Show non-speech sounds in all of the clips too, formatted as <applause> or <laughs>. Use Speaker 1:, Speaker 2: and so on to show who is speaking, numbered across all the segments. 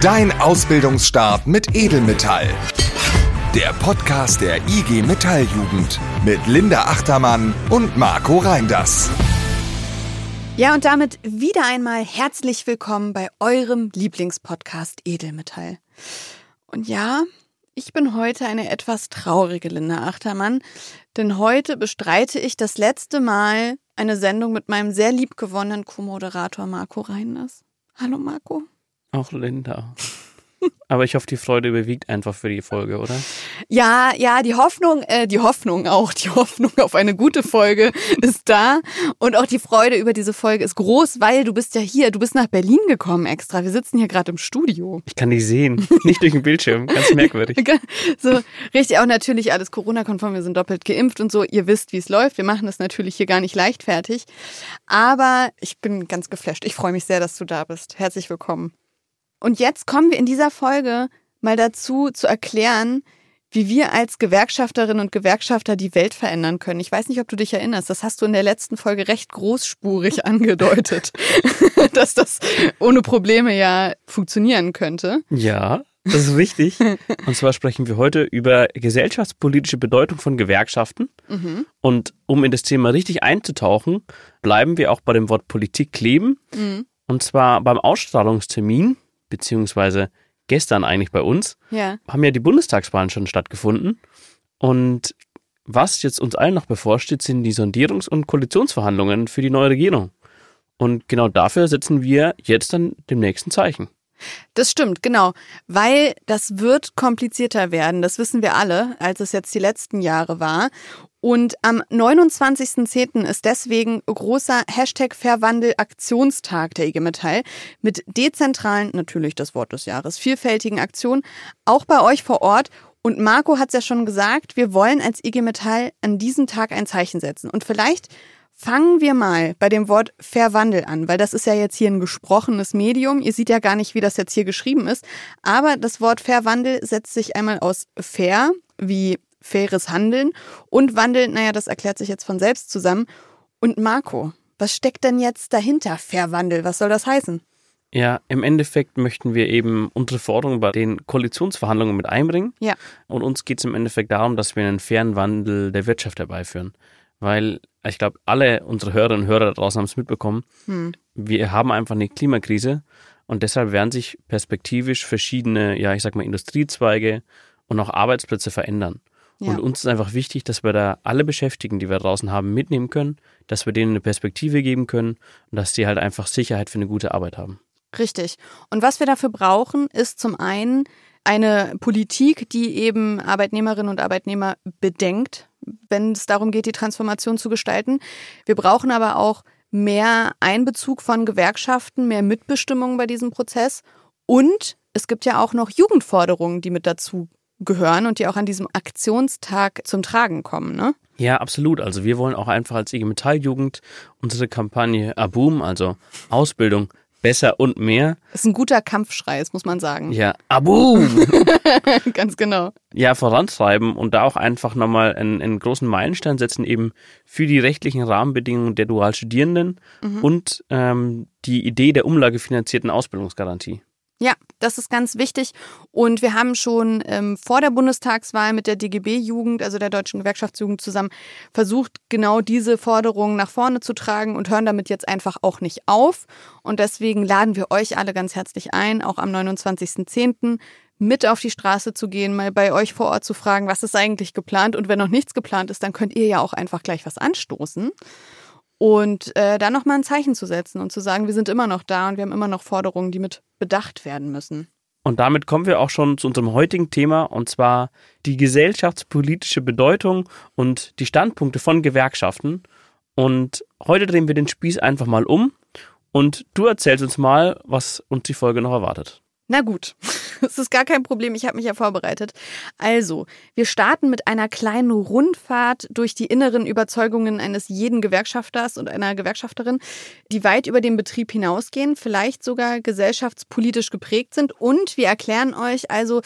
Speaker 1: Dein Ausbildungsstart mit Edelmetall. Der Podcast der IG Metalljugend mit Linda Achtermann und Marco Reinders.
Speaker 2: Ja, und damit wieder einmal herzlich willkommen bei eurem Lieblingspodcast Edelmetall. Und ja, ich bin heute eine etwas traurige Linda Achtermann, denn heute bestreite ich das letzte Mal eine Sendung mit meinem sehr liebgewonnenen Co-Moderator Marco Reinders. Hallo Marco.
Speaker 3: Auch Linda. Aber ich hoffe, die Freude überwiegt einfach für die Folge, oder?
Speaker 2: Ja, ja, die Hoffnung, äh, die Hoffnung auch, die Hoffnung auf eine gute Folge ist da. Und auch die Freude über diese Folge ist groß, weil du bist ja hier, du bist nach Berlin gekommen extra. Wir sitzen hier gerade im Studio.
Speaker 3: Ich kann dich sehen, <laughs> nicht durch den Bildschirm, ganz merkwürdig. <laughs>
Speaker 2: so, richtig, auch natürlich alles Corona-konform, wir sind doppelt geimpft und so. Ihr wisst, wie es läuft. Wir machen das natürlich hier gar nicht leichtfertig. Aber ich bin ganz geflasht. Ich freue mich sehr, dass du da bist. Herzlich willkommen. Und jetzt kommen wir in dieser Folge mal dazu zu erklären, wie wir als Gewerkschafterinnen und Gewerkschafter die Welt verändern können. Ich weiß nicht, ob du dich erinnerst, das hast du in der letzten Folge recht großspurig <laughs> angedeutet, <laughs> dass das ohne Probleme ja funktionieren könnte.
Speaker 3: Ja, das ist richtig. <laughs> Und zwar sprechen wir heute über gesellschaftspolitische Bedeutung von Gewerkschaften. Mhm. Und um in das Thema richtig einzutauchen, bleiben wir auch bei dem Wort Politik kleben. Mhm. Und zwar beim Ausstrahlungstermin beziehungsweise gestern eigentlich bei uns, ja. haben ja die Bundestagswahlen schon stattgefunden. Und was jetzt uns allen noch bevorsteht, sind die Sondierungs- und Koalitionsverhandlungen für die neue Regierung. Und genau dafür setzen wir jetzt dann dem nächsten Zeichen.
Speaker 2: Das stimmt, genau. Weil das wird komplizierter werden, das wissen wir alle, als es jetzt die letzten Jahre war. Und am 29.10. ist deswegen großer Hashtag Verwandel-Aktionstag der IG Metall mit dezentralen, natürlich das Wort des Jahres, vielfältigen Aktionen, auch bei euch vor Ort. Und Marco hat es ja schon gesagt, wir wollen als IG Metall an diesem Tag ein Zeichen setzen. Und vielleicht fangen wir mal bei dem Wort Verwandel an, weil das ist ja jetzt hier ein gesprochenes Medium. Ihr seht ja gar nicht, wie das jetzt hier geschrieben ist. Aber das Wort Verwandel setzt sich einmal aus fair, wie faires Handeln und Wandel, naja, das erklärt sich jetzt von selbst zusammen. Und Marco, was steckt denn jetzt dahinter? Verwandel, was soll das heißen?
Speaker 3: Ja, im Endeffekt möchten wir eben unsere Forderungen bei den Koalitionsverhandlungen mit einbringen. Ja. Und uns geht es im Endeffekt darum, dass wir einen fairen Wandel der Wirtschaft herbeiführen. Weil ich glaube, alle unsere Hörerinnen und Hörer da draußen haben es mitbekommen. Hm. Wir haben einfach eine Klimakrise und deshalb werden sich perspektivisch verschiedene, ja, ich sag mal, Industriezweige und auch Arbeitsplätze verändern. Ja. Und uns ist einfach wichtig, dass wir da alle Beschäftigten, die wir draußen haben, mitnehmen können, dass wir denen eine Perspektive geben können und dass sie halt einfach Sicherheit für eine gute Arbeit haben.
Speaker 2: Richtig. Und was wir dafür brauchen, ist zum einen eine Politik, die eben Arbeitnehmerinnen und Arbeitnehmer bedenkt, wenn es darum geht, die Transformation zu gestalten. Wir brauchen aber auch mehr Einbezug von Gewerkschaften, mehr Mitbestimmung bei diesem Prozess. Und es gibt ja auch noch Jugendforderungen, die mit dazu gehören und die auch an diesem Aktionstag zum Tragen kommen, ne?
Speaker 3: Ja, absolut. Also wir wollen auch einfach als IG Metalljugend unsere Kampagne Aboom, also Ausbildung besser und mehr.
Speaker 2: Das ist ein guter Kampfschrei, das muss man sagen.
Speaker 3: Ja, Aboom! <laughs>
Speaker 2: Ganz genau.
Speaker 3: Ja, vorantreiben und da auch einfach nochmal einen, einen großen Meilenstein setzen, eben für die rechtlichen Rahmenbedingungen der Dualstudierenden mhm. und ähm, die Idee der umlagefinanzierten Ausbildungsgarantie.
Speaker 2: Ja, das ist ganz wichtig. Und wir haben schon ähm, vor der Bundestagswahl mit der DGB-Jugend, also der Deutschen Gewerkschaftsjugend, zusammen versucht, genau diese Forderungen nach vorne zu tragen und hören damit jetzt einfach auch nicht auf. Und deswegen laden wir euch alle ganz herzlich ein, auch am 29.10. mit auf die Straße zu gehen, mal bei euch vor Ort zu fragen, was ist eigentlich geplant. Und wenn noch nichts geplant ist, dann könnt ihr ja auch einfach gleich was anstoßen und äh, da nochmal ein Zeichen zu setzen und zu sagen, wir sind immer noch da und wir haben immer noch Forderungen, die mit bedacht werden müssen.
Speaker 3: Und damit kommen wir auch schon zu unserem heutigen Thema und zwar die gesellschaftspolitische Bedeutung und die Standpunkte von Gewerkschaften. Und heute drehen wir den Spieß einfach mal um und du erzählst uns mal, was uns die Folge noch erwartet.
Speaker 2: Na gut, <laughs> das ist gar kein Problem. Ich habe mich ja vorbereitet. Also, wir starten mit einer kleinen Rundfahrt durch die inneren Überzeugungen eines jeden Gewerkschafters und einer Gewerkschafterin, die weit über den Betrieb hinausgehen, vielleicht sogar gesellschaftspolitisch geprägt sind. Und wir erklären euch also,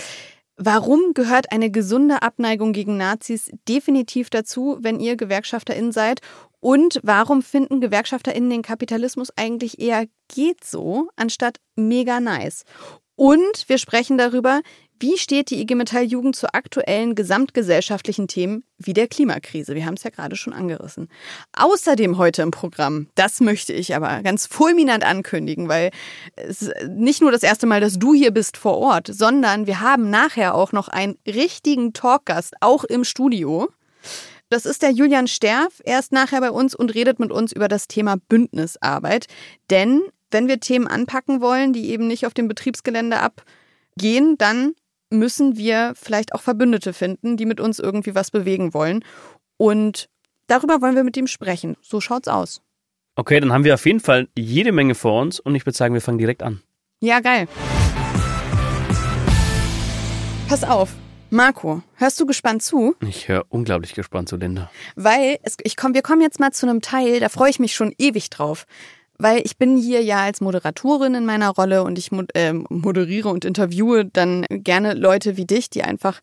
Speaker 2: Warum gehört eine gesunde Abneigung gegen Nazis definitiv dazu, wenn ihr GewerkschafterInnen seid? Und warum finden GewerkschafterInnen den Kapitalismus eigentlich eher geht so, anstatt mega nice? Und wir sprechen darüber, wie steht die IG Metall Jugend zu aktuellen gesamtgesellschaftlichen Themen wie der Klimakrise? Wir haben es ja gerade schon angerissen. Außerdem heute im Programm, das möchte ich aber ganz fulminant ankündigen, weil es ist nicht nur das erste Mal, dass du hier bist vor Ort, sondern wir haben nachher auch noch einen richtigen Talkgast, auch im Studio. Das ist der Julian Sterf. Er ist nachher bei uns und redet mit uns über das Thema Bündnisarbeit. Denn wenn wir Themen anpacken wollen, die eben nicht auf dem Betriebsgelände abgehen, dann müssen wir vielleicht auch Verbündete finden, die mit uns irgendwie was bewegen wollen. Und darüber wollen wir mit ihm sprechen. So schaut's aus.
Speaker 3: Okay, dann haben wir auf jeden Fall jede Menge vor uns und ich würde sagen, wir fangen direkt an.
Speaker 2: Ja, geil. Pass auf. Marco, hörst du gespannt zu?
Speaker 3: Ich höre unglaublich gespannt zu, Linda.
Speaker 2: Weil es, ich komm, wir kommen jetzt mal zu einem Teil, da freue ich mich schon ewig drauf weil ich bin hier ja als Moderatorin in meiner Rolle und ich äh, moderiere und interviewe dann gerne Leute wie dich, die einfach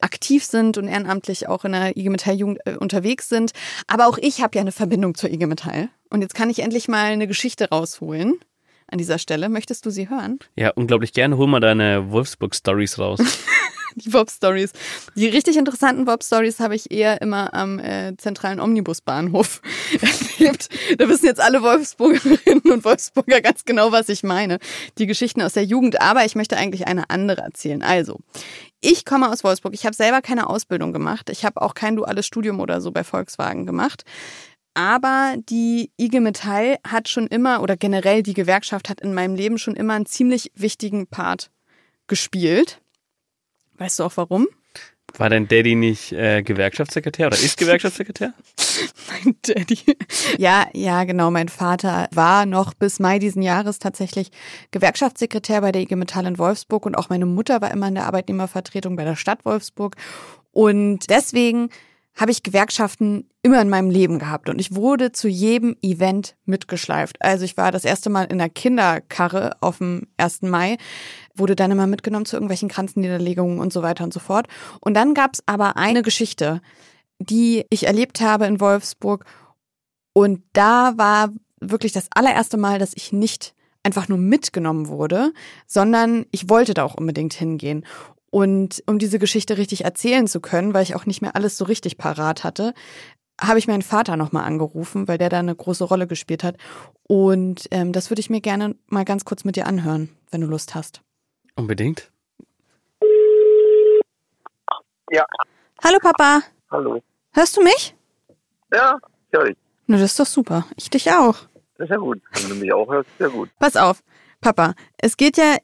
Speaker 2: aktiv sind und ehrenamtlich auch in der IG Metall Jugend äh, unterwegs sind. Aber auch ich habe ja eine Verbindung zur IG Metall. Und jetzt kann ich endlich mal eine Geschichte rausholen an dieser Stelle. Möchtest du sie hören?
Speaker 3: Ja, unglaublich gerne. Hol mal deine Wolfsburg-Stories raus. <laughs> <laughs>
Speaker 2: die Bob-Stories. Die richtig interessanten Bob-Stories habe ich eher immer am äh, zentralen Omnibusbahnhof <laughs> erlebt. Da wissen jetzt alle Wolfsburgerinnen und Wolfsburger ganz genau, was ich meine. Die Geschichten aus der Jugend. Aber ich möchte eigentlich eine andere erzählen. Also, ich komme aus Wolfsburg. Ich habe selber keine Ausbildung gemacht. Ich habe auch kein duales Studium oder so bei Volkswagen gemacht. Aber die IG Metall hat schon immer, oder generell die Gewerkschaft hat in meinem Leben schon immer einen ziemlich wichtigen Part gespielt. Weißt du auch warum?
Speaker 3: War dein Daddy nicht äh, Gewerkschaftssekretär oder ist Gewerkschaftssekretär? <laughs>
Speaker 2: mein Daddy. Ja, ja, genau. Mein Vater war noch bis Mai diesen Jahres tatsächlich Gewerkschaftssekretär bei der IG Metall in Wolfsburg und auch meine Mutter war immer in der Arbeitnehmervertretung bei der Stadt Wolfsburg. Und deswegen habe ich Gewerkschaften immer in meinem Leben gehabt und ich wurde zu jedem Event mitgeschleift. Also ich war das erste Mal in der Kinderkarre auf dem 1. Mai, wurde dann immer mitgenommen zu irgendwelchen Kranzenniederlegungen und so weiter und so fort. Und dann gab es aber eine Geschichte, die ich erlebt habe in Wolfsburg und da war wirklich das allererste Mal, dass ich nicht einfach nur mitgenommen wurde, sondern ich wollte da auch unbedingt hingehen. Und um diese Geschichte richtig erzählen zu können, weil ich auch nicht mehr alles so richtig parat hatte, habe ich meinen Vater nochmal angerufen, weil der da eine große Rolle gespielt hat. Und ähm, das würde ich mir gerne mal ganz kurz mit dir anhören, wenn du Lust hast.
Speaker 3: Unbedingt.
Speaker 4: Ja.
Speaker 2: Hallo Papa.
Speaker 4: Hallo.
Speaker 2: Hörst du mich?
Speaker 4: Ja, höre ich.
Speaker 2: Na, das ist doch super. Ich dich auch.
Speaker 4: Das ist ja gut. Wenn du mich auch hörst, sehr gut.
Speaker 2: Pass auf, Papa. Es geht ja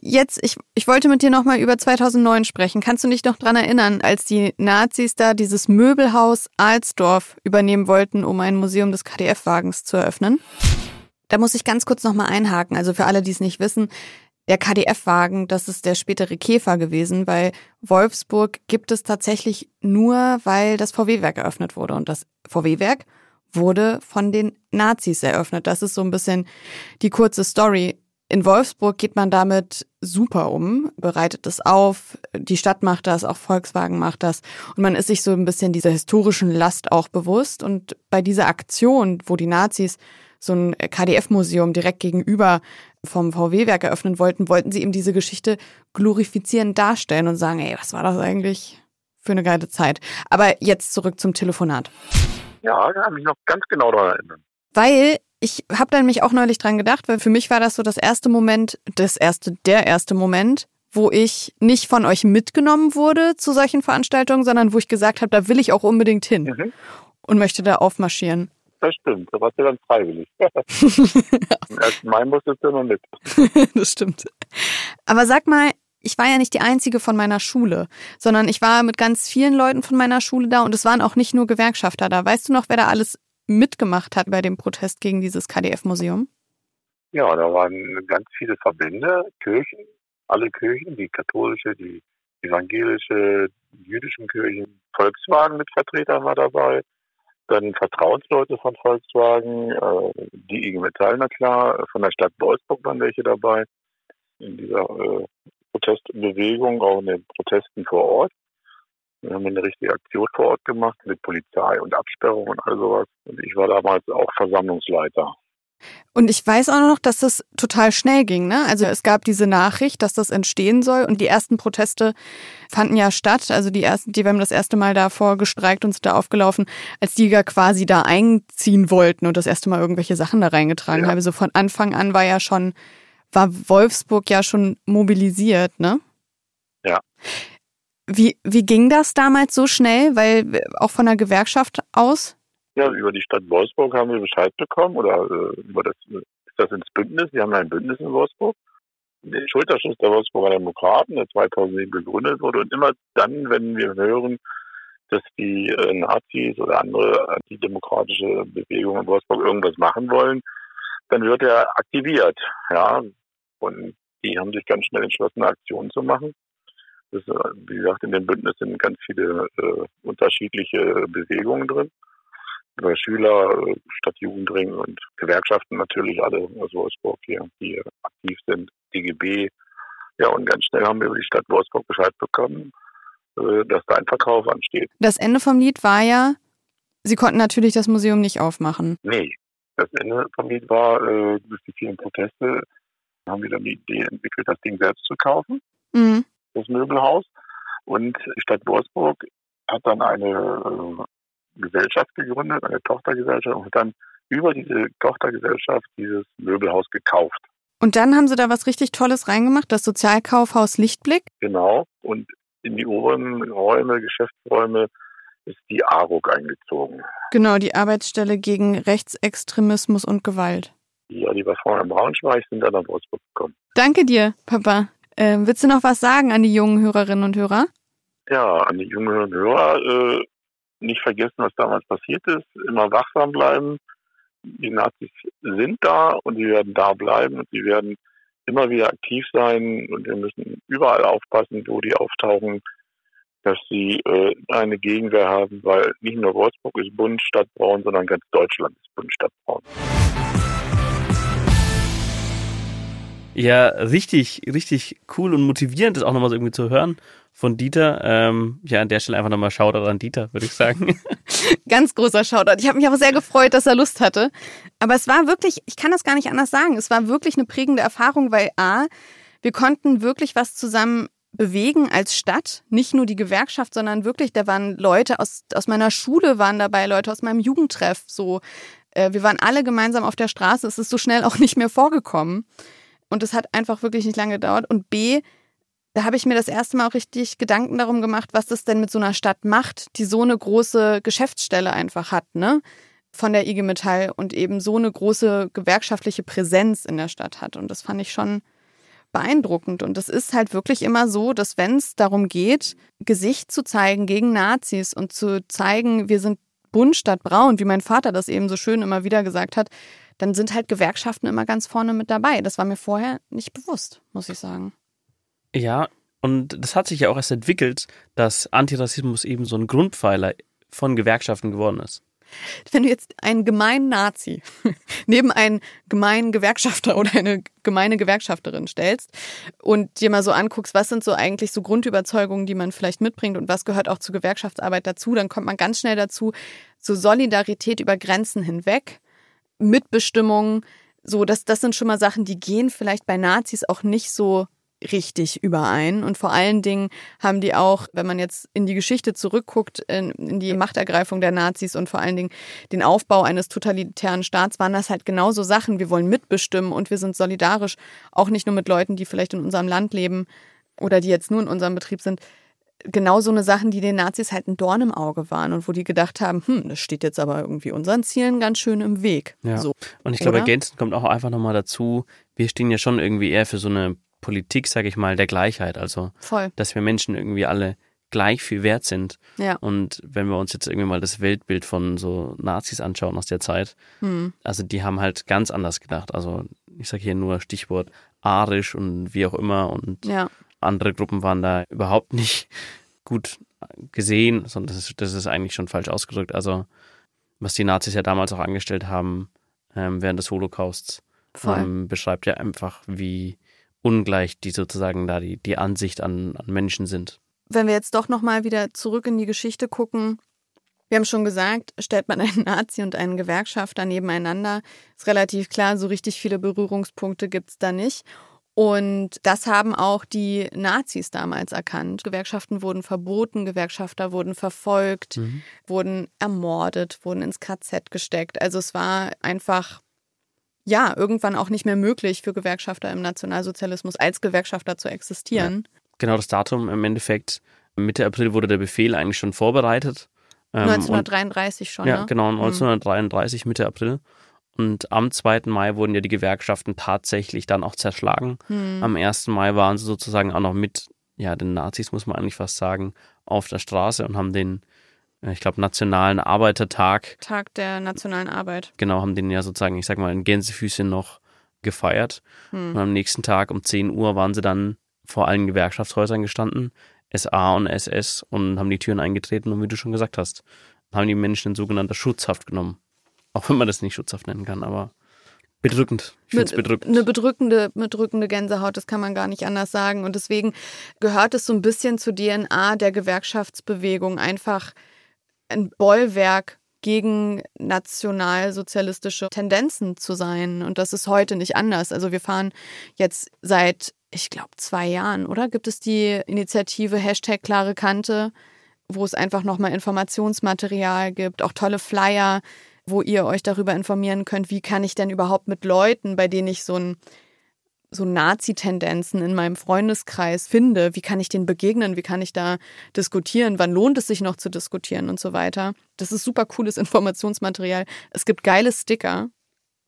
Speaker 2: jetzt, ich, ich wollte mit dir nochmal über 2009 sprechen. Kannst du dich noch dran erinnern, als die Nazis da dieses Möbelhaus Alsdorf übernehmen wollten, um ein Museum des KDF-Wagens zu eröffnen? Da muss ich ganz kurz nochmal einhaken. Also für alle, die es nicht wissen, der KDF-Wagen, das ist der spätere Käfer gewesen. Bei Wolfsburg gibt es tatsächlich nur, weil das VW-Werk eröffnet wurde. Und das VW-Werk wurde von den Nazis eröffnet. Das ist so ein bisschen die kurze Story. In Wolfsburg geht man damit super um, bereitet es auf, die Stadt macht das, auch Volkswagen macht das und man ist sich so ein bisschen dieser historischen Last auch bewusst und bei dieser Aktion, wo die Nazis so ein KDF-Museum direkt gegenüber vom VW-Werk eröffnen wollten, wollten sie eben diese Geschichte glorifizierend darstellen und sagen, ey, was war das eigentlich für eine geile Zeit. Aber jetzt zurück zum Telefonat.
Speaker 4: Ja, da habe ich noch ganz genau daran erinnern.
Speaker 2: Weil ich habe dann mich auch neulich dran gedacht, weil für mich war das so das erste Moment, das erste, der erste Moment, wo ich nicht von euch mitgenommen wurde zu solchen Veranstaltungen, sondern wo ich gesagt habe, da will ich auch unbedingt hin mhm. und möchte da aufmarschieren.
Speaker 4: Das stimmt, da warst du dann freiwillig. <laughs> Am 1. Mai musstest du noch mit. <laughs>
Speaker 2: das stimmt. Aber sag mal, ich war ja nicht die einzige von meiner Schule, sondern ich war mit ganz vielen Leuten von meiner Schule da und es waren auch nicht nur Gewerkschafter da. Weißt du noch, wer da alles mitgemacht hat bei dem Protest gegen dieses KDF-Museum?
Speaker 4: Ja, da waren ganz viele Verbände, Kirchen, alle Kirchen, die katholische, die evangelische, die jüdischen Kirchen. Volkswagen mit Vertretern war dabei, dann Vertrauensleute von Volkswagen, äh, die IG Metall, na klar, von der Stadt Wolfsburg waren welche dabei, in dieser äh, Protestbewegung, auch in den Protesten vor Ort. Wir haben eine richtige Aktion vor Ort gemacht mit Polizei und Absperrung und all sowas. Und ich war damals auch Versammlungsleiter
Speaker 2: Und ich weiß auch noch, dass das total schnell ging. Ne? Also es gab diese Nachricht, dass das entstehen soll. Und die ersten Proteste fanden ja statt. Also die ersten, die wir haben das erste Mal davor gestreikt und sind da aufgelaufen, als die ja quasi da einziehen wollten und das erste Mal irgendwelche Sachen da reingetragen ja. haben. Also von Anfang an war ja schon, war Wolfsburg ja schon mobilisiert, ne?
Speaker 4: Ja.
Speaker 2: Wie, wie ging das damals so schnell? Weil auch von der Gewerkschaft aus?
Speaker 4: Ja, über die Stadt Wolfsburg haben wir Bescheid bekommen oder äh, über das ist das ins Bündnis. Wir haben ein Bündnis in Wolfsburg. Den Schulterschluss der Wolfsburger Demokraten, der 2007 gegründet wurde. Und immer dann, wenn wir hören, dass die äh, Nazis oder andere antidemokratische Bewegungen in Wolfsburg irgendwas machen wollen, dann wird er aktiviert. Ja, und die haben sich ganz schnell entschlossen, eine Aktion zu machen. Das, äh, wie gesagt, in dem Bündnis sind ganz viele äh, unterschiedliche Bewegungen drin über Schüler, äh, Stadtjugendring und Gewerkschaften natürlich alle aus Wolfsburg hier, die aktiv sind, DGB. Ja, und ganz schnell haben wir über die Stadt Wolfsburg Bescheid bekommen, äh, dass da ein Verkauf ansteht.
Speaker 2: Das Ende vom Lied war ja, Sie konnten natürlich das Museum nicht aufmachen.
Speaker 4: Nee, das Ende vom Lied war, äh, durch die vielen Proteste haben wir dann die Idee entwickelt, das Ding selbst zu kaufen, mhm. das Möbelhaus. Und die Stadt Wolfsburg hat dann eine Gesellschaft gegründet, eine Tochtergesellschaft und dann über diese Tochtergesellschaft dieses Möbelhaus gekauft.
Speaker 2: Und dann haben Sie da was richtig Tolles reingemacht, das Sozialkaufhaus Lichtblick?
Speaker 4: Genau. Und in die oberen Räume, Geschäftsräume, ist die ARUG eingezogen.
Speaker 2: Genau, die Arbeitsstelle gegen Rechtsextremismus und Gewalt.
Speaker 4: Ja, die war vorher in Braunschweig, sind dann nach Wolfsburg gekommen.
Speaker 2: Danke dir, Papa. Ähm, willst du noch was sagen an die jungen Hörerinnen und Hörer?
Speaker 4: Ja, an die jungen Hörer. Äh, nicht vergessen, was damals passiert ist, immer wachsam bleiben. Die Nazis sind da und sie werden da bleiben und sie werden immer wieder aktiv sein und wir müssen überall aufpassen, wo die auftauchen, dass sie äh, eine Gegenwehr haben, weil nicht nur Wolfsburg ist bunt, Stadtbraun, sondern ganz Deutschland ist bunt, Stadtbraun.
Speaker 3: Ja, richtig, richtig cool und motivierend, das auch nochmal so irgendwie zu hören von Dieter. Ähm, ja, an der Stelle einfach nochmal Shoutout an Dieter, würde ich sagen. <laughs>
Speaker 2: Ganz großer Shoutout. Ich habe mich auch sehr gefreut, dass er Lust hatte. Aber es war wirklich, ich kann das gar nicht anders sagen, es war wirklich eine prägende Erfahrung, weil A, wir konnten wirklich was zusammen bewegen als Stadt. Nicht nur die Gewerkschaft, sondern wirklich, da waren Leute aus, aus meiner Schule waren dabei, Leute aus meinem Jugendtreff. So, äh, wir waren alle gemeinsam auf der Straße. Es ist so schnell auch nicht mehr vorgekommen. Und es hat einfach wirklich nicht lange gedauert. Und B, da habe ich mir das erste Mal auch richtig Gedanken darum gemacht, was das denn mit so einer Stadt macht, die so eine große Geschäftsstelle einfach hat, ne? Von der IG Metall und eben so eine große gewerkschaftliche Präsenz in der Stadt hat. Und das fand ich schon beeindruckend. Und es ist halt wirklich immer so, dass wenn es darum geht, Gesicht zu zeigen gegen Nazis und zu zeigen, wir sind bunt statt braun, wie mein Vater das eben so schön immer wieder gesagt hat, dann sind halt Gewerkschaften immer ganz vorne mit dabei. Das war mir vorher nicht bewusst, muss ich sagen.
Speaker 3: Ja, und das hat sich ja auch erst entwickelt, dass Antirassismus eben so ein Grundpfeiler von Gewerkschaften geworden ist.
Speaker 2: Wenn du jetzt einen gemeinen Nazi <laughs> neben einen gemeinen Gewerkschafter oder eine gemeine Gewerkschafterin stellst und dir mal so anguckst, was sind so eigentlich so Grundüberzeugungen, die man vielleicht mitbringt und was gehört auch zur Gewerkschaftsarbeit dazu, dann kommt man ganz schnell dazu, so Solidarität über Grenzen hinweg Mitbestimmung, so, das, das sind schon mal Sachen, die gehen vielleicht bei Nazis auch nicht so richtig überein. Und vor allen Dingen haben die auch, wenn man jetzt in die Geschichte zurückguckt, in, in, die Machtergreifung der Nazis und vor allen Dingen den Aufbau eines totalitären Staats, waren das halt genauso Sachen. Wir wollen mitbestimmen und wir sind solidarisch, auch nicht nur mit Leuten, die vielleicht in unserem Land leben oder die jetzt nur in unserem Betrieb sind, genau so eine Sachen, die den Nazis halt ein Dorn im Auge waren und wo die gedacht haben, hm, das steht jetzt aber irgendwie unseren Zielen ganz schön im Weg.
Speaker 3: Ja.
Speaker 2: So.
Speaker 3: Und ich glaube, ergänzend kommt auch einfach nochmal dazu, wir stehen ja schon irgendwie eher für so eine Politik, sage ich mal, der Gleichheit. Also,
Speaker 2: Voll.
Speaker 3: dass wir Menschen irgendwie alle gleich viel wert sind.
Speaker 2: Ja.
Speaker 3: Und wenn wir uns jetzt irgendwie mal das Weltbild von so Nazis anschauen aus der Zeit, hm. also die haben halt ganz anders gedacht. Also ich sage hier nur Stichwort arisch und wie auch immer und
Speaker 2: ja
Speaker 3: andere Gruppen waren da überhaupt nicht gut gesehen, sondern das ist, das ist eigentlich schon falsch ausgedrückt. Also, was die Nazis ja damals auch angestellt haben ähm, während des Holocausts, ähm, beschreibt ja einfach, wie ungleich die sozusagen da die, die Ansicht an, an Menschen sind.
Speaker 2: Wenn wir jetzt doch nochmal wieder zurück in die Geschichte gucken, Wir haben schon gesagt, stellt man einen Nazi und einen Gewerkschafter nebeneinander, ist relativ klar, so richtig viele Berührungspunkte gibt es da nicht. Und das haben auch die Nazis damals erkannt. Gewerkschaften wurden verboten, Gewerkschafter wurden verfolgt, mhm. wurden ermordet, wurden ins KZ gesteckt. Also es war einfach, ja, irgendwann auch nicht mehr möglich für Gewerkschafter im Nationalsozialismus als Gewerkschafter zu existieren.
Speaker 3: Ja. Genau das Datum im Endeffekt. Mitte April wurde der Befehl eigentlich schon vorbereitet.
Speaker 2: 1933 ähm, schon,
Speaker 3: ja, ne? genau, 1933, mhm. Mitte April. Und am 2. Mai wurden ja die Gewerkschaften tatsächlich dann auch zerschlagen. Mhm. Am 1. Mai waren sie sozusagen auch noch mit, ja, den Nazis, muss man eigentlich fast sagen, auf der Straße und haben den, ich glaube, Nationalen Arbeitertag.
Speaker 2: Tag der nationalen Arbeit.
Speaker 3: Genau, haben den ja sozusagen, ich sag mal, in Gänsefüßchen noch gefeiert. Mhm. Und am nächsten Tag um 10 Uhr waren sie dann vor allen Gewerkschaftshäusern gestanden, SA und SS, und haben die Türen eingetreten und wie du schon gesagt hast, haben die Menschen in sogenannter Schutzhaft genommen. Auch wenn man das nicht schutzhaft nennen kann, aber bedrückend. Ich finde es bedrückend.
Speaker 2: Eine bedrückende, bedrückende Gänsehaut, das kann man gar nicht anders sagen. Und deswegen gehört es so ein bisschen zur DNA der Gewerkschaftsbewegung, einfach ein Bollwerk gegen nationalsozialistische Tendenzen zu sein. Und das ist heute nicht anders. Also wir fahren jetzt seit ich glaube, zwei Jahren, oder? Gibt es die Initiative Hashtag klare Kante, wo es einfach nochmal Informationsmaterial gibt, auch tolle Flyer, wo ihr euch darüber informieren könnt, wie kann ich denn überhaupt mit Leuten, bei denen ich so ein so Nazi-Tendenzen in meinem Freundeskreis finde, wie kann ich denen begegnen, wie kann ich da diskutieren, wann lohnt es sich noch zu diskutieren und so weiter. Das ist super cooles <laughs> Informationsmaterial. Es gibt geile Sticker.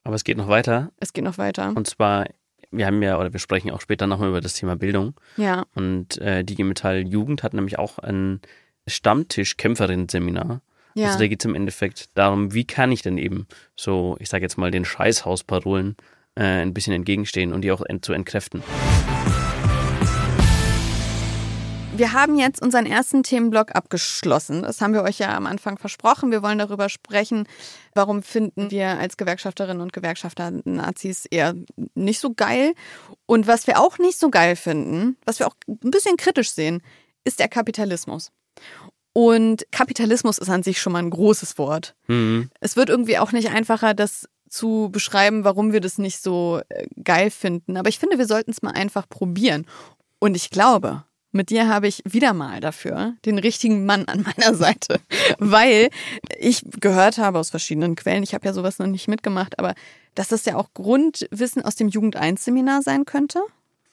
Speaker 3: Aber es geht noch weiter.
Speaker 2: Es geht noch weiter.
Speaker 3: Und zwar wir haben ja, oder wir sprechen auch später nochmal über das Thema Bildung.
Speaker 2: Ja.
Speaker 3: Und äh, die Metall Jugend hat nämlich auch ein Stammtisch-Kämpferin-Seminar. Ja. Also da geht es im Endeffekt darum, wie kann ich denn eben so, ich sage jetzt mal, den Scheißhausparolen äh, ein bisschen entgegenstehen und die auch ent zu entkräften.
Speaker 2: Wir haben jetzt unseren ersten Themenblock abgeschlossen. Das haben wir euch ja am Anfang versprochen. Wir wollen darüber sprechen, warum finden wir als Gewerkschafterinnen und Gewerkschafter Nazis eher nicht so geil. Und was wir auch nicht so geil finden, was wir auch ein bisschen kritisch sehen, ist der Kapitalismus. Und Kapitalismus ist an sich schon mal ein großes Wort. Mhm. Es wird irgendwie auch nicht einfacher, das zu beschreiben, warum wir das nicht so äh, geil finden. Aber ich finde, wir sollten es mal einfach probieren. Und ich glaube, mit dir habe ich wieder mal dafür den richtigen Mann an meiner <laughs> Seite, weil ich gehört habe aus verschiedenen Quellen, ich habe ja sowas noch nicht mitgemacht, aber dass das ja auch Grundwissen aus dem Jugend 1 Seminar sein könnte.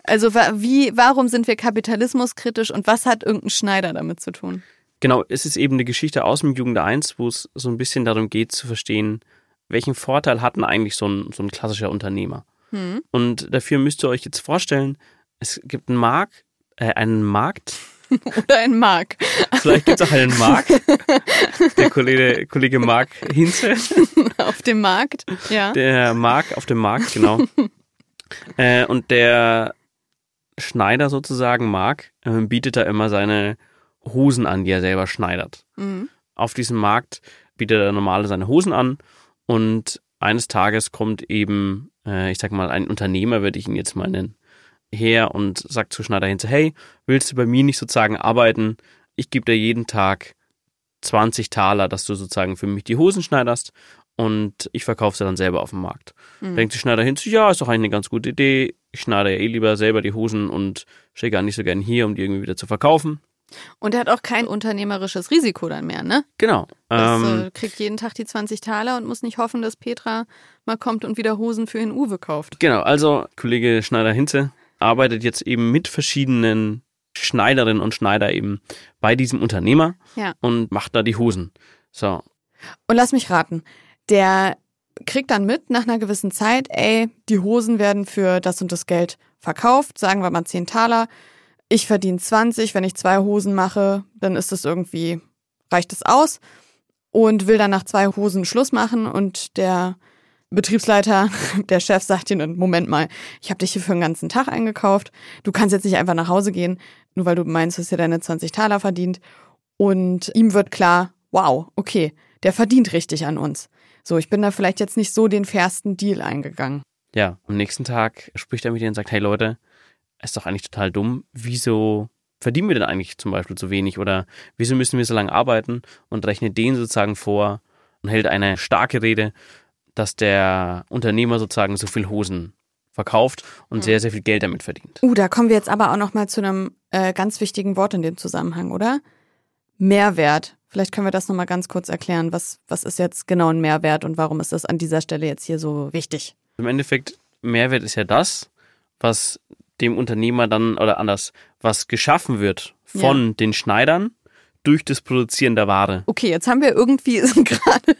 Speaker 2: Also wie, warum sind wir kapitalismuskritisch und was hat irgendein Schneider damit zu tun?
Speaker 3: Genau, es ist eben eine Geschichte aus dem Jugend 1, wo es so ein bisschen darum geht zu verstehen, welchen Vorteil hat denn eigentlich so ein, so ein klassischer Unternehmer. Hm. Und dafür müsst ihr euch jetzt vorstellen, es gibt einen Markt, äh, einen Markt. <laughs>
Speaker 2: Oder einen Mark.
Speaker 3: Vielleicht gibt es auch einen Mark. <laughs> Der Kollege, Kollege Mark Hinze. <laughs>
Speaker 2: Auf dem Markt, ja.
Speaker 3: Der Mark auf dem Markt, genau. äh, und der Schneider sozusagen, Mark, äh, bietet da immer seine Hosen an, die er selber schneidert. Mhm. Auf diesem Markt bietet er normale seine Hosen an und eines Tages kommt eben, äh, ich sag mal, ein Unternehmer, würde ich ihn jetzt mal nennen, her und sagt zu Schneider hinter, hey, willst du bei mir nicht sozusagen arbeiten? Ich gebe dir jeden Tag 20 Taler, dass du sozusagen für mich die Hosen schneiderst und ich verkaufe sie dann selber auf dem Markt. Mhm. Denkt sich Schneider hinzu, ja, ist doch eigentlich eine ganz gute Idee. Ich schneide ja eh lieber selber die Hosen und stehe gar nicht so gern hier, um die irgendwie wieder zu verkaufen.
Speaker 2: Und er hat auch kein unternehmerisches Risiko dann mehr, ne?
Speaker 3: Genau.
Speaker 2: Das, ähm, äh, kriegt jeden Tag die 20 Taler und muss nicht hoffen, dass Petra mal kommt und wieder Hosen für den Uwe kauft.
Speaker 3: Genau, also Kollege Schneider-Hinze arbeitet jetzt eben mit verschiedenen Schneiderinnen und Schneider eben bei diesem Unternehmer ja. und macht da die Hosen. So.
Speaker 2: Und lass mich raten, der kriegt dann mit nach einer gewissen Zeit, ey, die Hosen werden für das und das Geld verkauft, sagen wir mal 10 Taler. Ich verdiene 20, wenn ich zwei Hosen mache, dann ist das irgendwie, reicht es aus und will dann nach zwei Hosen Schluss machen und der Betriebsleiter, <laughs> der Chef sagt ihnen, Moment mal, ich habe dich hier für den ganzen Tag eingekauft. Du kannst jetzt nicht einfach nach Hause gehen, nur weil du meinst, du hast ja deine 20 Taler verdient. Und ihm wird klar, wow, okay, der verdient richtig an uns. So, ich bin da vielleicht jetzt nicht so den fairsten Deal eingegangen.
Speaker 3: Ja, am nächsten Tag spricht er mit dir und sagt, hey Leute, ist doch eigentlich total dumm. Wieso verdienen wir denn eigentlich zum Beispiel so wenig oder wieso müssen wir so lange arbeiten und rechnet denen sozusagen vor und hält eine starke Rede, dass der Unternehmer sozusagen so viel Hosen verkauft und sehr, sehr viel Geld damit verdient.
Speaker 2: Uh, da kommen wir jetzt aber auch nochmal zu einem äh, ganz wichtigen Wort in dem Zusammenhang, oder? Mehrwert. Vielleicht können wir das nochmal ganz kurz erklären. Was, was ist jetzt genau ein Mehrwert und warum ist das an dieser Stelle jetzt hier so wichtig?
Speaker 3: Im Endeffekt, Mehrwert ist ja das, was dem Unternehmer dann, oder anders, was geschaffen wird von ja. den Schneidern durch das Produzieren der Ware.
Speaker 2: Okay, jetzt haben wir irgendwie <laughs> gerade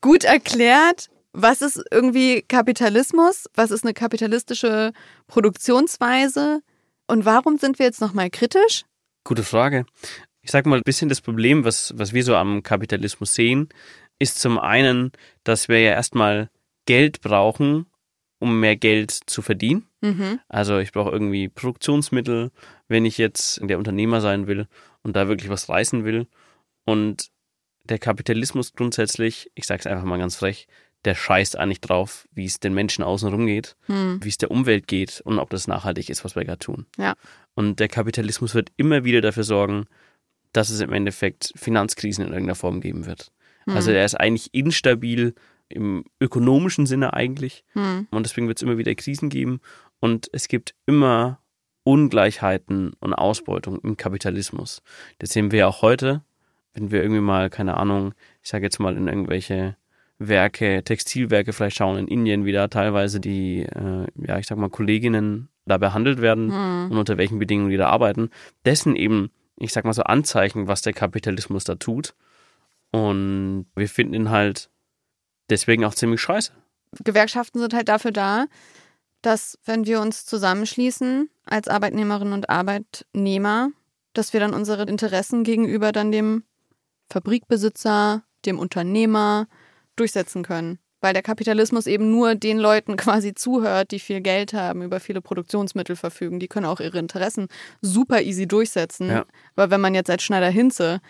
Speaker 2: gut erklärt, was ist irgendwie Kapitalismus, was ist eine kapitalistische Produktionsweise und warum sind wir jetzt nochmal kritisch?
Speaker 3: Gute Frage. Ich sag mal, ein bisschen das Problem, was, was wir so am Kapitalismus sehen, ist zum einen, dass wir ja erstmal Geld brauchen, um mehr Geld zu verdienen. Mhm. Also ich brauche irgendwie Produktionsmittel, wenn ich jetzt der Unternehmer sein will und da wirklich was reißen will. Und der Kapitalismus grundsätzlich, ich sage es einfach mal ganz frech, der scheißt eigentlich drauf, wie es den Menschen außenrum geht, hm. wie es der Umwelt geht und ob das nachhaltig ist, was wir gerade tun.
Speaker 2: Ja.
Speaker 3: Und der Kapitalismus wird immer wieder dafür sorgen, dass es im Endeffekt Finanzkrisen in irgendeiner Form geben wird. Hm. Also er ist eigentlich instabil im ökonomischen Sinne eigentlich. Hm. Und deswegen wird es immer wieder Krisen geben. Und es gibt immer Ungleichheiten und Ausbeutung im Kapitalismus. Das sehen wir auch heute, wenn wir irgendwie mal, keine Ahnung, ich sage jetzt mal in irgendwelche Werke, Textilwerke vielleicht schauen in Indien, wie da teilweise die, äh, ja, ich sag mal, Kolleginnen da behandelt werden mhm. und unter welchen Bedingungen die da arbeiten. Dessen eben, ich sag mal so Anzeichen, was der Kapitalismus da tut. Und wir finden ihn halt deswegen auch ziemlich scheiße.
Speaker 2: Gewerkschaften sind halt dafür da, dass wenn wir uns zusammenschließen als Arbeitnehmerinnen und Arbeitnehmer, dass wir dann unsere Interessen gegenüber dann dem Fabrikbesitzer, dem Unternehmer durchsetzen können. Weil der Kapitalismus eben nur den Leuten <laughs> quasi zuhört, die viel Geld haben, über viele Produktionsmittel verfügen. Die können auch ihre Interessen super easy durchsetzen. Ja. Aber wenn man jetzt als Schneider Hinze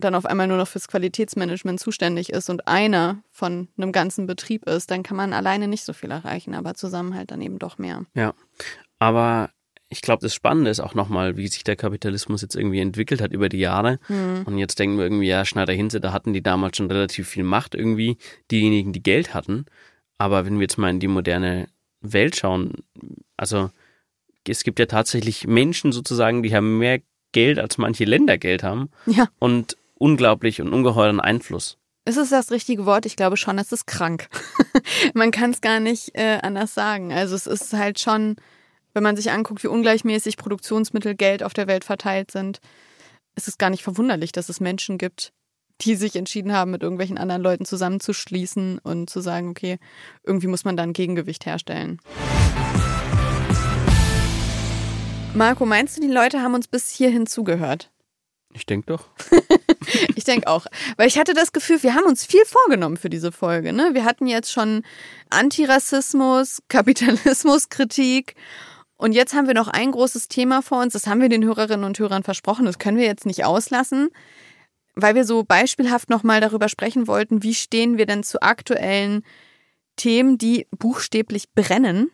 Speaker 2: dann auf einmal nur noch fürs Qualitätsmanagement zuständig ist und einer von einem ganzen Betrieb ist, dann kann man alleine nicht so viel erreichen, aber zusammen halt dann eben doch mehr.
Speaker 3: Ja, aber ich glaube, das Spannende ist auch nochmal, wie sich der Kapitalismus jetzt irgendwie entwickelt hat über die Jahre. Mhm. Und jetzt denken wir irgendwie, ja, Schneider Hinze, da hatten die damals schon relativ viel Macht irgendwie, diejenigen, die Geld hatten. Aber wenn wir jetzt mal in die moderne Welt schauen, also es gibt ja tatsächlich Menschen sozusagen, die haben mehr Geld, als manche Länder Geld haben.
Speaker 2: Ja.
Speaker 3: Und unglaublich und ungeheuren Einfluss.
Speaker 2: Ist es das richtige Wort? Ich glaube schon, es ist krank. <laughs> Man kann es gar nicht äh, anders sagen. Also es ist halt schon wenn man sich anguckt, wie ungleichmäßig Produktionsmittel, Geld auf der Welt verteilt sind, ist es gar nicht verwunderlich, dass es Menschen gibt, die sich entschieden haben, mit irgendwelchen anderen Leuten zusammenzuschließen und zu sagen, okay, irgendwie muss man da ein Gegengewicht herstellen. Marco, meinst du, die Leute haben uns bis hierhin zugehört?
Speaker 3: Ich denke doch. <laughs>
Speaker 2: ich denke auch. Weil ich hatte das Gefühl, wir haben uns viel vorgenommen für diese Folge. Ne? Wir hatten jetzt schon Antirassismus, <laughs> Kapitalismuskritik und jetzt haben wir noch ein großes Thema vor uns, das haben wir den Hörerinnen und Hörern versprochen, das können wir jetzt nicht auslassen, weil wir so beispielhaft nochmal darüber sprechen wollten, wie stehen wir denn zu aktuellen Themen, die buchstäblich brennen.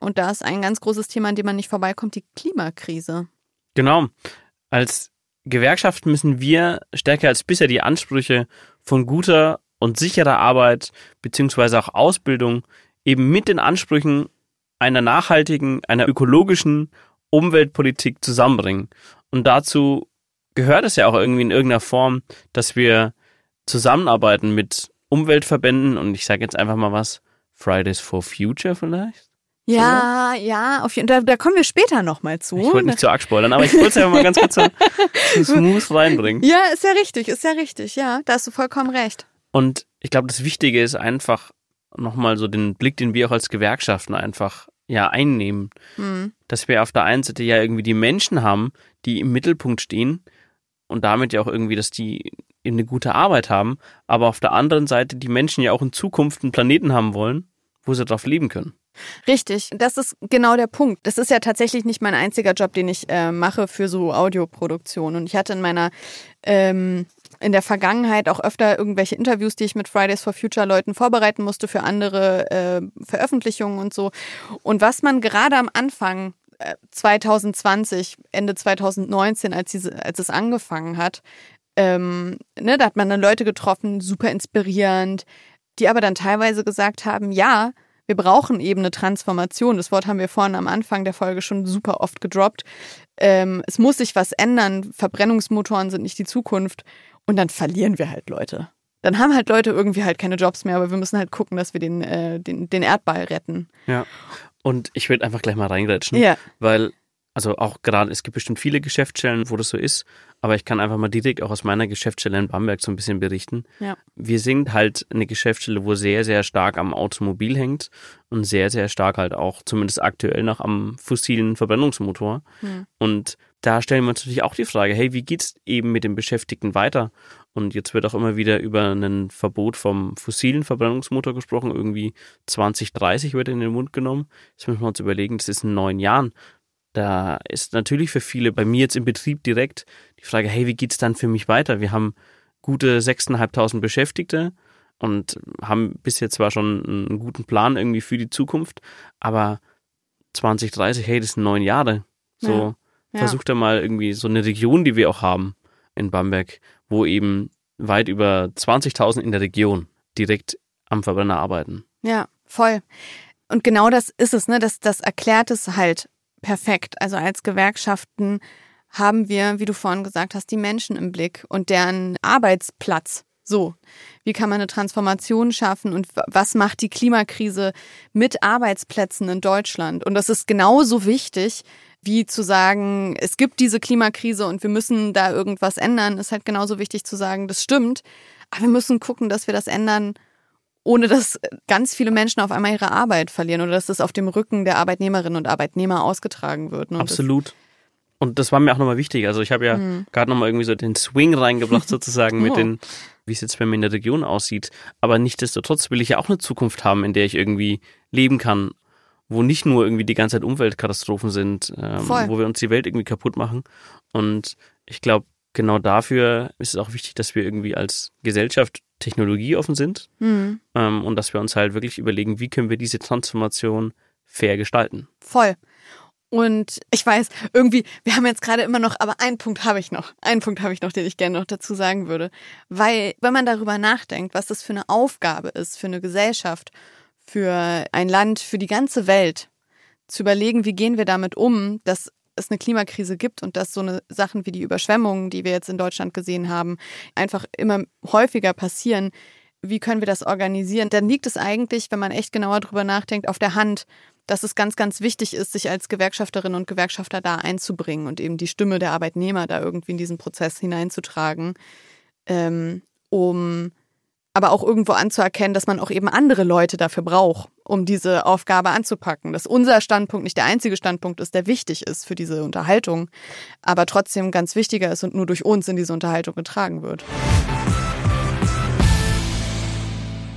Speaker 2: Und da ist ein ganz großes Thema, an dem man nicht vorbeikommt, die Klimakrise.
Speaker 3: Genau. Als Gewerkschaft müssen wir stärker als bisher die Ansprüche von guter und sicherer Arbeit beziehungsweise auch Ausbildung eben mit den Ansprüchen einer nachhaltigen, einer ökologischen Umweltpolitik zusammenbringen. Und dazu gehört es ja auch irgendwie in irgendeiner Form, dass wir zusammenarbeiten mit Umweltverbänden und ich sage jetzt einfach mal was, Fridays for Future vielleicht?
Speaker 2: Ja, so? ja, auf jeden Fall. Da, da kommen wir später nochmal zu.
Speaker 3: Ich wollte nicht zu arg spoilern, aber ich wollte es ja mal ganz kurz so, so <laughs> smooth reinbringen.
Speaker 2: Ja, ist ja richtig, ist ja richtig, ja, da hast du vollkommen recht.
Speaker 3: Und ich glaube, das Wichtige ist einfach, nochmal so den Blick, den wir auch als Gewerkschaften einfach ja einnehmen. Mhm. Dass wir auf der einen Seite ja irgendwie die Menschen haben, die im Mittelpunkt stehen und damit ja auch irgendwie, dass die eine gute Arbeit haben, aber auf der anderen Seite die Menschen ja auch in Zukunft einen Planeten haben wollen, wo sie drauf leben können.
Speaker 2: Richtig, das ist genau der Punkt. Das ist ja tatsächlich nicht mein einziger Job, den ich äh, mache für so Audioproduktion. Und ich hatte in meiner ähm, in der Vergangenheit auch öfter irgendwelche Interviews, die ich mit Fridays for Future Leuten vorbereiten musste für andere äh, Veröffentlichungen und so. Und was man gerade am Anfang 2020, äh, Ende 2019, als, diese, als es angefangen hat, ähm, ne, da hat man dann Leute getroffen, super inspirierend, die aber dann teilweise gesagt haben, ja, wir brauchen eben eine Transformation. Das Wort haben wir vorhin am Anfang der Folge schon super oft gedroppt. Ähm, es muss sich was ändern. Verbrennungsmotoren sind nicht die Zukunft. Und dann verlieren wir halt Leute. Dann haben halt Leute irgendwie halt keine Jobs mehr, aber wir müssen halt gucken, dass wir den, äh, den, den Erdball retten.
Speaker 3: Ja. Und ich würde einfach gleich mal reingrätschen, ja. weil, also auch gerade, es gibt bestimmt viele Geschäftsstellen, wo das so ist, aber ich kann einfach mal direkt auch aus meiner Geschäftsstelle in Bamberg so ein bisschen berichten. Ja. Wir sind halt eine Geschäftsstelle, wo sehr, sehr stark am Automobil hängt und sehr, sehr stark halt auch, zumindest aktuell noch am fossilen Verbrennungsmotor. Ja. Und da stellen wir uns natürlich auch die Frage, hey, wie geht's eben mit den Beschäftigten weiter? Und jetzt wird auch immer wieder über ein Verbot vom fossilen Verbrennungsmotor gesprochen. Irgendwie 2030 wird in den Mund genommen. Jetzt müssen wir uns überlegen, das ist in neun Jahren. Da ist natürlich für viele, bei mir jetzt im Betrieb direkt, die Frage, hey, wie geht's dann für mich weiter? Wir haben gute 6.500 Beschäftigte und haben bis jetzt zwar schon einen guten Plan irgendwie für die Zukunft, aber 2030, hey, das sind neun Jahre. So, ja, ja. versucht da mal irgendwie so eine Region, die wir auch haben in Bamberg, wo eben weit über 20.000 in der Region direkt am Verbrenner arbeiten.
Speaker 2: Ja, voll. Und genau das ist es, ne? Das, das erklärt es halt perfekt. Also als Gewerkschaften haben wir, wie du vorhin gesagt hast, die Menschen im Blick und deren Arbeitsplatz. So, wie kann man eine Transformation schaffen und was macht die Klimakrise mit Arbeitsplätzen in Deutschland? Und das ist genauso wichtig, wie zu sagen, es gibt diese Klimakrise und wir müssen da irgendwas ändern, ist halt genauso wichtig zu sagen, das stimmt. Aber wir müssen gucken, dass wir das ändern, ohne dass ganz viele Menschen auf einmal ihre Arbeit verlieren oder dass das auf dem Rücken der Arbeitnehmerinnen und Arbeitnehmer ausgetragen wird.
Speaker 3: Ne? Absolut. Und das war mir auch nochmal wichtig. Also ich habe ja mhm. gerade nochmal irgendwie so den Swing reingebracht sozusagen <laughs> mit oh. den, wie es jetzt bei mir in der Region aussieht. Aber nichtdestotrotz will ich ja auch eine Zukunft haben, in der ich irgendwie leben kann, wo nicht nur irgendwie die ganze Zeit Umweltkatastrophen sind, ähm, wo wir uns die Welt irgendwie kaputt machen. Und ich glaube, genau dafür ist es auch wichtig, dass wir irgendwie als Gesellschaft technologieoffen sind mhm. ähm, und dass wir uns halt wirklich überlegen, wie können wir diese Transformation fair gestalten.
Speaker 2: Voll. Und ich weiß, irgendwie, wir haben jetzt gerade immer noch, aber einen Punkt habe ich noch. Einen Punkt habe ich noch, den ich gerne noch dazu sagen würde. Weil, wenn man darüber nachdenkt, was das für eine Aufgabe ist für eine Gesellschaft, für ein Land, für die ganze Welt, zu überlegen, wie gehen wir damit um, dass es eine Klimakrise gibt und dass so eine Sachen wie die Überschwemmungen, die wir jetzt in Deutschland gesehen haben, einfach immer häufiger passieren. Wie können wir das organisieren? Dann liegt es eigentlich, wenn man echt genauer drüber nachdenkt, auf der Hand, dass es ganz, ganz wichtig ist, sich als Gewerkschafterinnen und Gewerkschafter da einzubringen und eben die Stimme der Arbeitnehmer da irgendwie in diesen Prozess hineinzutragen, ähm, um aber auch irgendwo anzuerkennen, dass man auch eben andere Leute dafür braucht, um diese Aufgabe anzupacken. Dass unser Standpunkt nicht der einzige Standpunkt ist, der wichtig ist für diese Unterhaltung, aber trotzdem ganz wichtiger ist und nur durch uns in diese Unterhaltung getragen wird.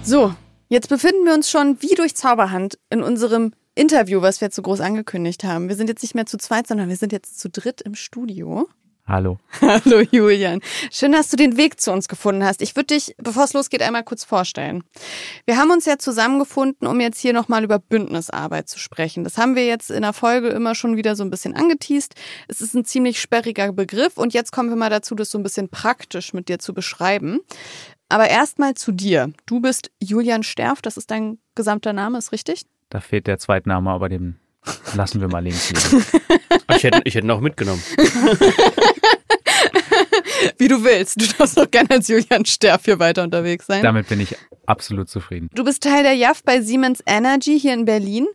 Speaker 2: So, jetzt befinden wir uns schon wie durch Zauberhand in unserem Interview, was wir so groß angekündigt haben. Wir sind jetzt nicht mehr zu zweit, sondern wir sind jetzt zu dritt im Studio.
Speaker 3: Hallo. <laughs>
Speaker 2: Hallo Julian. Schön, dass du den Weg zu uns gefunden hast. Ich würde dich, bevor es losgeht, einmal kurz vorstellen. Wir haben uns ja zusammengefunden, um jetzt hier nochmal über Bündnisarbeit zu sprechen. Das haben wir jetzt in der Folge immer schon wieder so ein bisschen angeteased. Es ist ein ziemlich sperriger Begriff und jetzt kommen wir mal dazu, das so ein bisschen praktisch mit dir zu beschreiben. Aber erstmal zu dir. Du bist Julian Sterf, das ist dein gesamter Name, ist richtig?
Speaker 5: Da fehlt der Zweitname, aber den lassen wir mal links liegen. <laughs>
Speaker 3: ich hätte, ich hätte ihn auch mitgenommen. <laughs>
Speaker 2: Wie du willst. Du darfst doch gerne als Julian Sterf hier weiter unterwegs sein.
Speaker 5: Damit bin ich absolut zufrieden.
Speaker 2: Du bist Teil der JAF bei Siemens Energy hier in Berlin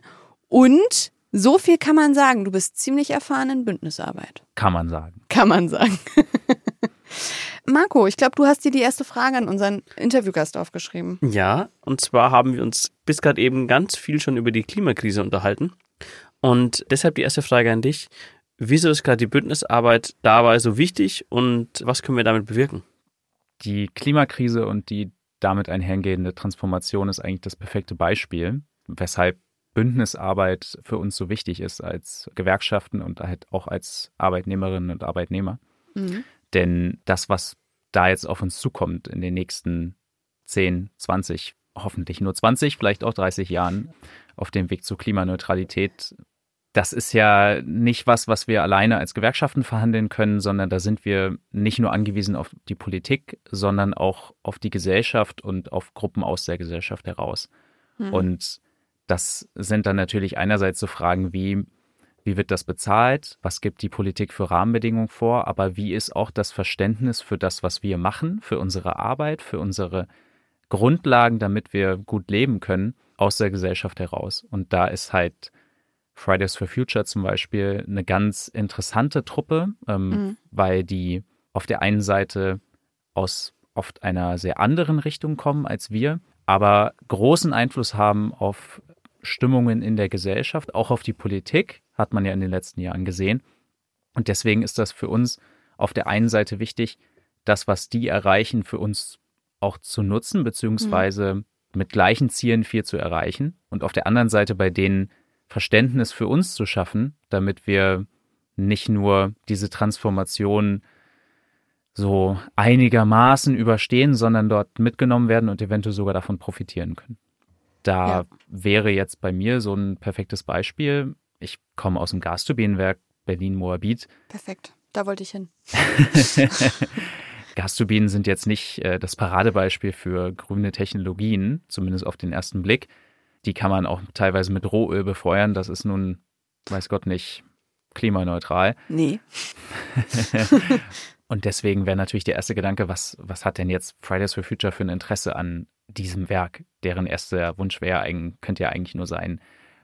Speaker 2: und so viel kann man sagen. Du bist ziemlich erfahren in Bündnisarbeit.
Speaker 5: Kann man sagen.
Speaker 2: Kann man sagen. <laughs> Marco, ich glaube, du hast dir die erste Frage an unseren Interviewgast aufgeschrieben.
Speaker 3: Ja, und zwar haben wir uns bis gerade eben ganz viel schon über die Klimakrise unterhalten. Und deshalb die erste Frage an dich. Wieso ist gerade die Bündnisarbeit dabei so wichtig und was können wir damit bewirken?
Speaker 5: Die Klimakrise und die damit einhergehende Transformation ist eigentlich das perfekte Beispiel, weshalb Bündnisarbeit für uns so wichtig ist als Gewerkschaften und halt auch als Arbeitnehmerinnen und Arbeitnehmer. Mhm. Denn das, was da jetzt auf uns zukommt in den nächsten 10, 20, hoffentlich nur 20, vielleicht auch 30 Jahren auf dem Weg zur Klimaneutralität, das ist ja nicht was, was wir alleine als Gewerkschaften verhandeln können, sondern da sind wir nicht nur angewiesen auf die Politik, sondern auch auf die Gesellschaft und auf Gruppen aus der Gesellschaft heraus. Mhm. Und das sind dann natürlich einerseits so Fragen wie, wie wird das bezahlt? Was gibt die Politik für Rahmenbedingungen vor? Aber wie ist auch das Verständnis für das, was wir machen, für unsere Arbeit, für unsere Grundlagen, damit wir gut leben können, aus der Gesellschaft heraus? Und da ist halt Fridays for Future zum Beispiel eine ganz interessante Truppe, ähm, mhm. weil die auf der einen Seite aus oft einer sehr anderen Richtung kommen als wir, aber großen Einfluss haben auf Stimmungen in der Gesellschaft, auch auf die Politik, hat man ja in den letzten Jahren gesehen. Und deswegen ist das für uns auf der einen Seite wichtig, das, was die erreichen, für uns auch zu nutzen, beziehungsweise mhm. Mit gleichen Zielen viel zu erreichen. Und auf der anderen Seite bei denen Verständnis für uns zu schaffen, damit wir nicht nur diese Transformation so einigermaßen überstehen, sondern dort mitgenommen werden und eventuell sogar davon profitieren können. Da ja. wäre jetzt bei mir so ein perfektes Beispiel. Ich komme aus dem Gasturbinenwerk Berlin-Moabit.
Speaker 2: Perfekt, da wollte ich hin. <laughs>
Speaker 5: Gasturbinen sind jetzt nicht äh, das Paradebeispiel für grüne Technologien, zumindest auf den ersten Blick. Die kann man auch teilweise mit Rohöl befeuern. Das ist nun, weiß Gott nicht, klimaneutral.
Speaker 2: Nee. <laughs>
Speaker 5: Und deswegen wäre natürlich der erste Gedanke, was, was hat denn jetzt Fridays for Future für ein Interesse an diesem Werk? Deren erster Wunsch wäre, könnte ja eigentlich nur sein,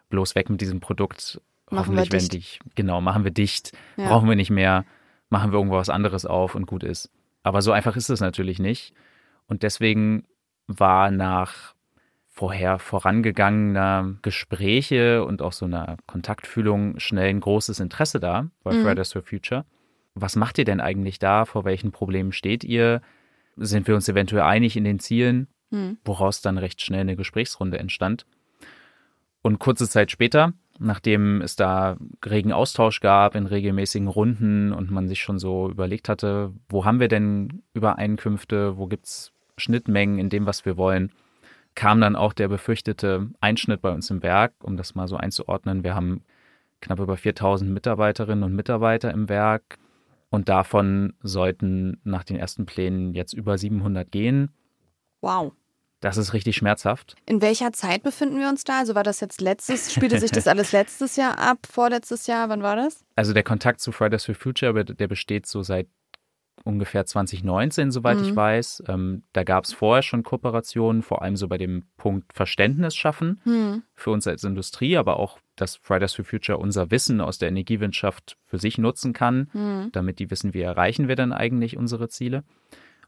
Speaker 5: bloß weg mit diesem Produkt.
Speaker 2: Machen Hoffentlich, wenn dich,
Speaker 5: genau, machen wir dicht, ja. brauchen wir nicht mehr, machen wir irgendwo was anderes auf und gut ist. Aber so einfach ist es natürlich nicht. Und deswegen war nach vorher vorangegangener Gespräche und auch so einer Kontaktfühlung schnell ein großes Interesse da bei mhm. Fridays for Future. Was macht ihr denn eigentlich da? Vor welchen Problemen steht ihr? Sind wir uns eventuell einig in den Zielen? Mhm. Woraus dann recht schnell eine Gesprächsrunde entstand. Und kurze Zeit später, nachdem es da regen Austausch gab in regelmäßigen Runden und man sich schon so überlegt hatte, wo haben wir denn Übereinkünfte, wo gibt es Schnittmengen in dem, was wir wollen, kam dann auch der befürchtete Einschnitt bei uns im Werk, um das mal so einzuordnen. Wir haben knapp über 4000 Mitarbeiterinnen und Mitarbeiter im Werk und davon sollten nach den ersten Plänen jetzt über 700 gehen.
Speaker 2: Wow.
Speaker 5: Das ist richtig schmerzhaft.
Speaker 2: In welcher Zeit befinden wir uns da? Also war das jetzt letztes, spielte sich das alles letztes Jahr ab, vorletztes Jahr? Wann war das?
Speaker 5: Also der Kontakt zu Fridays for Future, der besteht so seit ungefähr 2019, soweit mhm. ich weiß. Ähm, da gab es vorher schon Kooperationen, vor allem so bei dem Punkt Verständnis schaffen mhm. für uns als Industrie, aber auch, dass Fridays for Future unser Wissen aus der Energiewirtschaft für sich nutzen kann, mhm. damit die wissen, wie erreichen wir denn eigentlich unsere Ziele.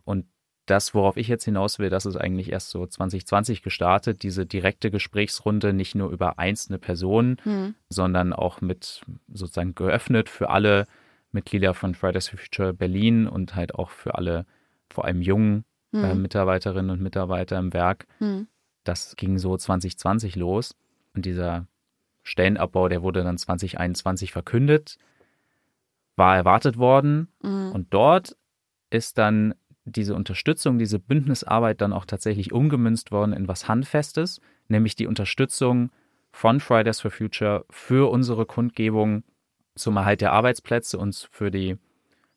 Speaker 5: Und das, worauf ich jetzt hinaus will, das ist eigentlich erst so 2020 gestartet, diese direkte Gesprächsrunde nicht nur über einzelne Personen, mhm. sondern auch mit sozusagen geöffnet für alle Mitglieder von Fridays for Future Berlin und halt auch für alle, vor allem jungen hm. äh, Mitarbeiterinnen und Mitarbeiter im Werk. Hm. Das ging so 2020 los und dieser Stellenabbau, der wurde dann 2021 verkündet, war erwartet worden mhm. und dort ist dann diese Unterstützung, diese Bündnisarbeit dann auch tatsächlich umgemünzt worden in was Handfestes, nämlich die Unterstützung von Fridays for Future für unsere Kundgebung zum Erhalt der Arbeitsplätze und für die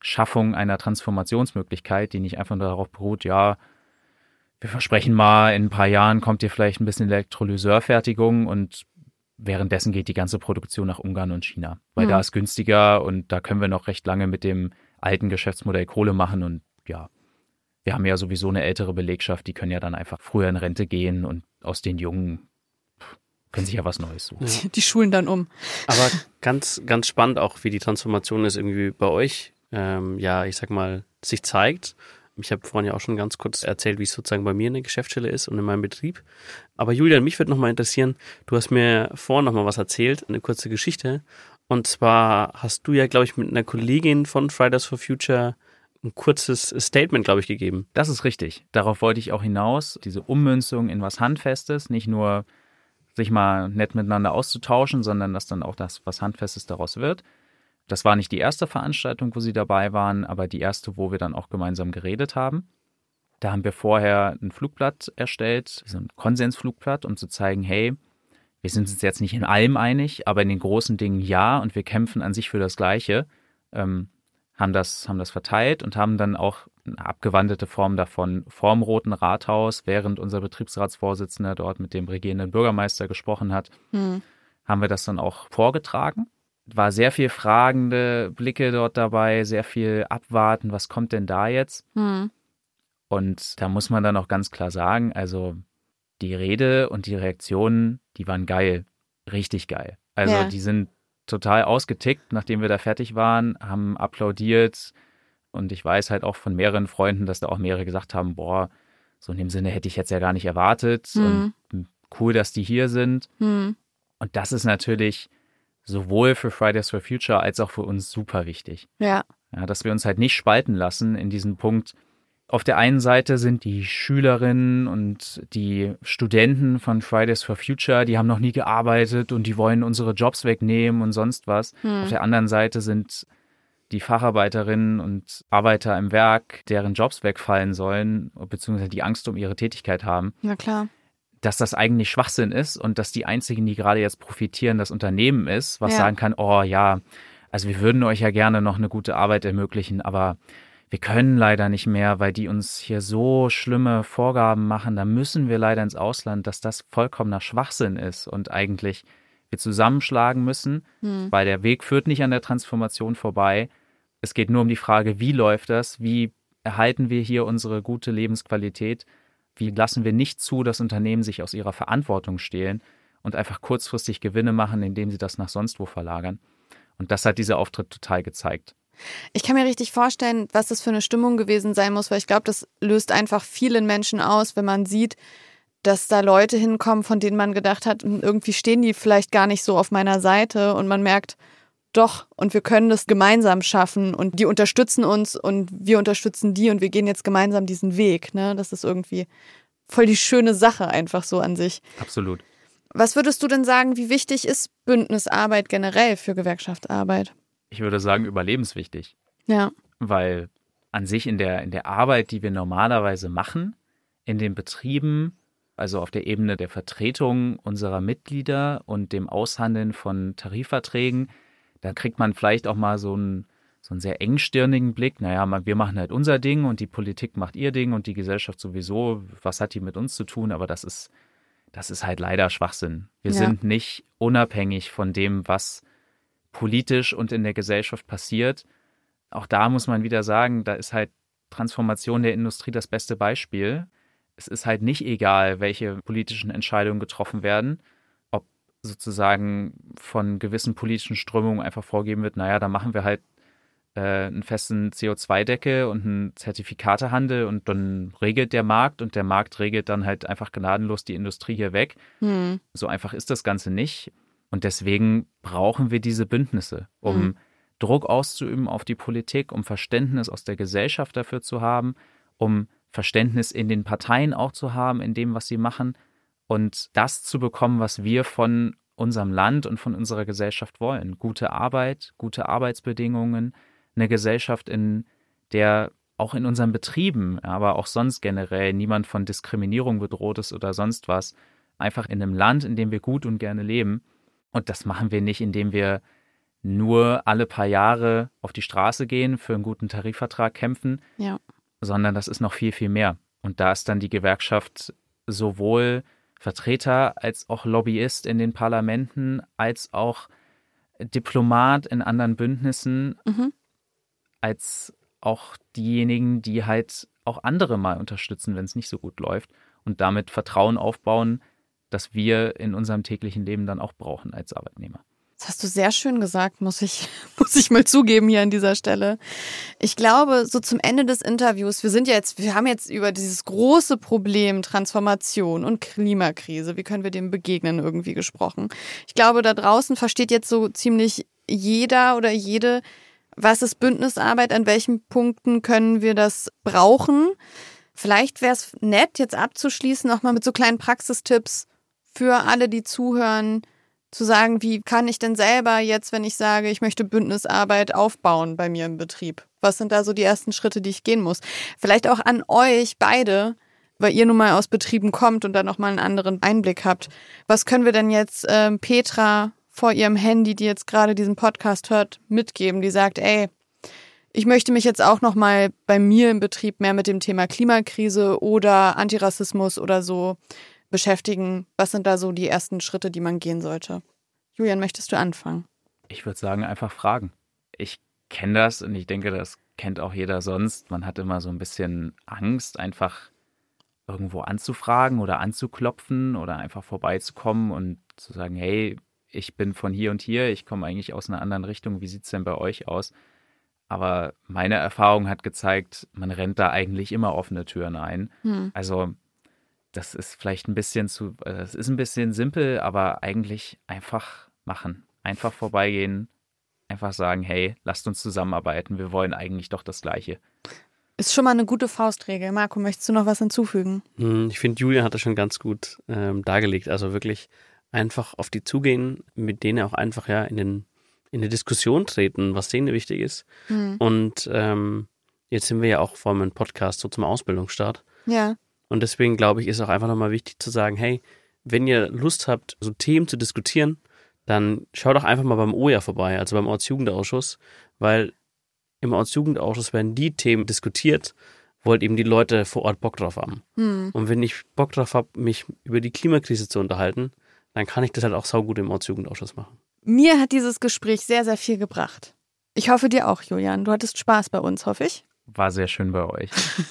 Speaker 5: Schaffung einer Transformationsmöglichkeit, die nicht einfach nur darauf beruht, ja, wir versprechen mal, in ein paar Jahren kommt hier vielleicht ein bisschen Elektrolyseurfertigung und währenddessen geht die ganze Produktion nach Ungarn und China, weil mhm. da ist günstiger und da können wir noch recht lange mit dem alten Geschäftsmodell Kohle machen und ja, wir haben ja sowieso eine ältere Belegschaft, die können ja dann einfach früher in Rente gehen und aus den Jungen können sich ja was Neues suchen.
Speaker 2: Ja. Die schulen dann um.
Speaker 3: Aber ganz, ganz spannend auch, wie die Transformation ist irgendwie bei euch, ähm, ja, ich sag mal, sich zeigt. Ich habe vorhin ja auch schon ganz kurz erzählt, wie es sozusagen bei mir in der Geschäftsstelle ist und in meinem Betrieb. Aber Julian, mich würde nochmal interessieren, du hast mir vorhin nochmal was erzählt, eine kurze Geschichte. Und zwar hast du ja, glaube ich, mit einer Kollegin von Fridays for Future ein kurzes Statement, glaube ich, gegeben.
Speaker 5: Das ist richtig. Darauf wollte ich auch hinaus. Diese Ummünzung in was Handfestes, nicht nur sich mal nett miteinander auszutauschen, sondern dass dann auch das, was Handfestes daraus wird. Das war nicht die erste Veranstaltung, wo sie dabei waren, aber die erste, wo wir dann auch gemeinsam geredet haben. Da haben wir vorher ein Flugblatt erstellt, so ein Konsensflugblatt, um zu zeigen, hey, wir sind uns jetzt nicht in allem einig, aber in den großen Dingen ja und wir kämpfen an sich für das Gleiche, ähm, haben, das, haben das verteilt und haben dann auch eine abgewandelte Form davon vorm Roten Rathaus, während unser Betriebsratsvorsitzender dort mit dem regierenden Bürgermeister gesprochen hat, mhm. haben wir das dann auch vorgetragen. War sehr viel fragende Blicke dort dabei, sehr viel abwarten, was kommt denn da jetzt? Mhm. Und da muss man dann auch ganz klar sagen, also die Rede und die Reaktionen, die waren geil. Richtig geil. Also ja. die sind total ausgetickt, nachdem wir da fertig waren, haben applaudiert. Und ich weiß halt auch von mehreren Freunden, dass da auch mehrere gesagt haben, boah, so in dem Sinne hätte ich jetzt ja gar nicht erwartet. Mhm. Und cool, dass die hier sind. Mhm. Und das ist natürlich sowohl für Fridays for Future als auch für uns super wichtig.
Speaker 2: Ja.
Speaker 5: ja. Dass wir uns halt nicht spalten lassen in diesem Punkt, auf der einen Seite sind die Schülerinnen und die Studenten von Fridays for Future, die haben noch nie gearbeitet und die wollen unsere Jobs wegnehmen und sonst was. Hm. Auf der anderen Seite sind die Facharbeiterinnen und Arbeiter im Werk, deren Jobs wegfallen sollen, beziehungsweise die Angst um ihre Tätigkeit haben.
Speaker 2: Na klar.
Speaker 5: Dass das eigentlich Schwachsinn ist und dass die einzigen, die gerade jetzt profitieren, das Unternehmen ist, was ja. sagen kann, oh ja, also wir würden euch ja gerne noch eine gute Arbeit ermöglichen, aber wir können leider nicht mehr, weil die uns hier so schlimme Vorgaben machen, da müssen wir leider ins Ausland, dass das vollkommener Schwachsinn ist und eigentlich wir zusammenschlagen müssen, hm. weil der Weg führt nicht an der Transformation vorbei. Es geht nur um die Frage, wie läuft das? Wie erhalten wir hier unsere gute Lebensqualität? Wie lassen wir nicht zu, dass Unternehmen sich aus ihrer Verantwortung stehlen und einfach kurzfristig Gewinne machen, indem sie das nach sonst wo verlagern? Und das hat dieser Auftritt total gezeigt.
Speaker 2: Ich kann mir richtig vorstellen, was das für eine Stimmung gewesen sein muss, weil ich glaube, das löst einfach vielen Menschen aus, wenn man sieht, dass da Leute hinkommen, von denen man gedacht hat, hm, irgendwie stehen die vielleicht gar nicht so auf meiner Seite und man merkt, doch, und wir können das gemeinsam schaffen und die unterstützen uns und wir unterstützen die und wir gehen jetzt gemeinsam diesen Weg. Ne? Das ist irgendwie voll die schöne Sache einfach so an sich.
Speaker 5: Absolut.
Speaker 2: Was würdest du denn sagen, wie wichtig ist Bündnisarbeit generell für Gewerkschaftsarbeit?
Speaker 5: Ich würde sagen, überlebenswichtig.
Speaker 2: Ja.
Speaker 5: Weil an sich in der, in der Arbeit, die wir normalerweise machen, in den Betrieben, also auf der Ebene der Vertretung unserer Mitglieder und dem Aushandeln von Tarifverträgen, da kriegt man vielleicht auch mal so einen, so einen sehr engstirnigen Blick. Naja, wir machen halt unser Ding und die Politik macht ihr Ding und die Gesellschaft sowieso. Was hat die mit uns zu tun? Aber das ist, das ist halt leider Schwachsinn. Wir ja. sind nicht unabhängig von dem, was politisch und in der Gesellschaft passiert. Auch da muss man wieder sagen, da ist halt Transformation der Industrie das beste Beispiel. Es ist halt nicht egal, welche politischen Entscheidungen getroffen werden, ob sozusagen von gewissen politischen Strömungen einfach vorgeben wird, naja, da machen wir halt äh, einen festen CO2-Deckel und einen Zertifikatehandel und dann regelt der Markt und der Markt regelt dann halt einfach gnadenlos die Industrie hier weg. Hm. So einfach ist das Ganze nicht. Und deswegen brauchen wir diese Bündnisse, um mhm. Druck auszuüben auf die Politik, um Verständnis aus der Gesellschaft dafür zu haben, um Verständnis in den Parteien auch zu haben, in dem, was sie machen und das zu bekommen, was wir von unserem Land und von unserer Gesellschaft wollen. Gute Arbeit, gute Arbeitsbedingungen, eine Gesellschaft, in der auch in unseren Betrieben, aber auch sonst generell niemand von Diskriminierung bedroht ist oder sonst was. Einfach in einem Land, in dem wir gut und gerne leben. Und das machen wir nicht, indem wir nur alle paar Jahre auf die Straße gehen, für einen guten Tarifvertrag kämpfen,
Speaker 2: ja.
Speaker 5: sondern das ist noch viel, viel mehr. Und da ist dann die Gewerkschaft sowohl Vertreter als auch Lobbyist in den Parlamenten, als auch Diplomat in anderen Bündnissen, mhm. als auch diejenigen, die halt auch andere mal unterstützen, wenn es nicht so gut läuft und damit Vertrauen aufbauen, das wir in unserem täglichen Leben dann auch brauchen als Arbeitnehmer.
Speaker 2: Das hast du sehr schön gesagt, muss ich, <laughs> muss ich mal zugeben hier an dieser Stelle. Ich glaube, so zum Ende des Interviews, wir sind ja jetzt, wir haben jetzt über dieses große Problem Transformation und Klimakrise, wie können wir dem begegnen, irgendwie gesprochen. Ich glaube, da draußen versteht jetzt so ziemlich jeder oder jede, was ist Bündnisarbeit, an welchen Punkten können wir das brauchen. Vielleicht wäre es nett, jetzt abzuschließen, nochmal mit so kleinen Praxistipps, für alle, die zuhören, zu sagen, wie kann ich denn selber jetzt, wenn ich sage, ich möchte Bündnisarbeit aufbauen bei mir im Betrieb? Was sind da so die ersten Schritte, die ich gehen muss? Vielleicht auch an euch beide. weil ihr nun mal aus Betrieben kommt und da nochmal einen anderen Einblick habt. Was können wir denn jetzt ähm, Petra vor ihrem Handy, die jetzt gerade diesen Podcast hört, mitgeben, die sagt, ey, ich möchte mich jetzt auch nochmal bei mir im Betrieb mehr mit dem Thema Klimakrise oder Antirassismus oder so beschäftigen. Was sind da so die ersten Schritte, die man gehen sollte? Julian, möchtest du anfangen?
Speaker 5: Ich würde sagen, einfach fragen. Ich kenne das und ich denke, das kennt auch jeder sonst. Man hat immer so ein bisschen Angst, einfach irgendwo anzufragen oder anzuklopfen oder einfach vorbeizukommen und zu sagen, hey, ich bin von hier und hier, ich komme eigentlich aus einer anderen Richtung, wie sieht es denn bei euch aus? Aber meine Erfahrung hat gezeigt, man rennt da eigentlich immer offene Türen ein. Hm. Also das ist vielleicht ein bisschen zu, es ist ein bisschen simpel, aber eigentlich einfach machen. Einfach vorbeigehen, einfach sagen, hey, lasst uns zusammenarbeiten, wir wollen eigentlich doch das Gleiche.
Speaker 2: Ist schon mal eine gute Faustregel. Marco, möchtest du noch was hinzufügen?
Speaker 3: Hm, ich finde, Julian hat das schon ganz gut ähm, dargelegt. Also wirklich einfach auf die zugehen, mit denen auch einfach ja in, den, in eine Diskussion treten, was denen wichtig ist. Mhm. Und ähm, jetzt sind wir ja auch vor einem Podcast so zum Ausbildungsstart.
Speaker 2: Ja.
Speaker 3: Und deswegen glaube ich, ist auch einfach nochmal wichtig zu sagen, hey, wenn ihr Lust habt, so Themen zu diskutieren, dann schaut doch einfach mal beim OJA vorbei, also beim Ortsjugendausschuss, weil im Ortsjugendausschuss werden die Themen diskutiert, wo halt eben die Leute vor Ort Bock drauf haben. Hm. Und wenn ich Bock drauf habe, mich über die Klimakrise zu unterhalten, dann kann ich das halt auch saugut im Ortsjugendausschuss machen.
Speaker 2: Mir hat dieses Gespräch sehr, sehr viel gebracht. Ich hoffe dir auch, Julian. Du hattest Spaß bei uns, hoffe ich.
Speaker 5: War sehr schön bei euch.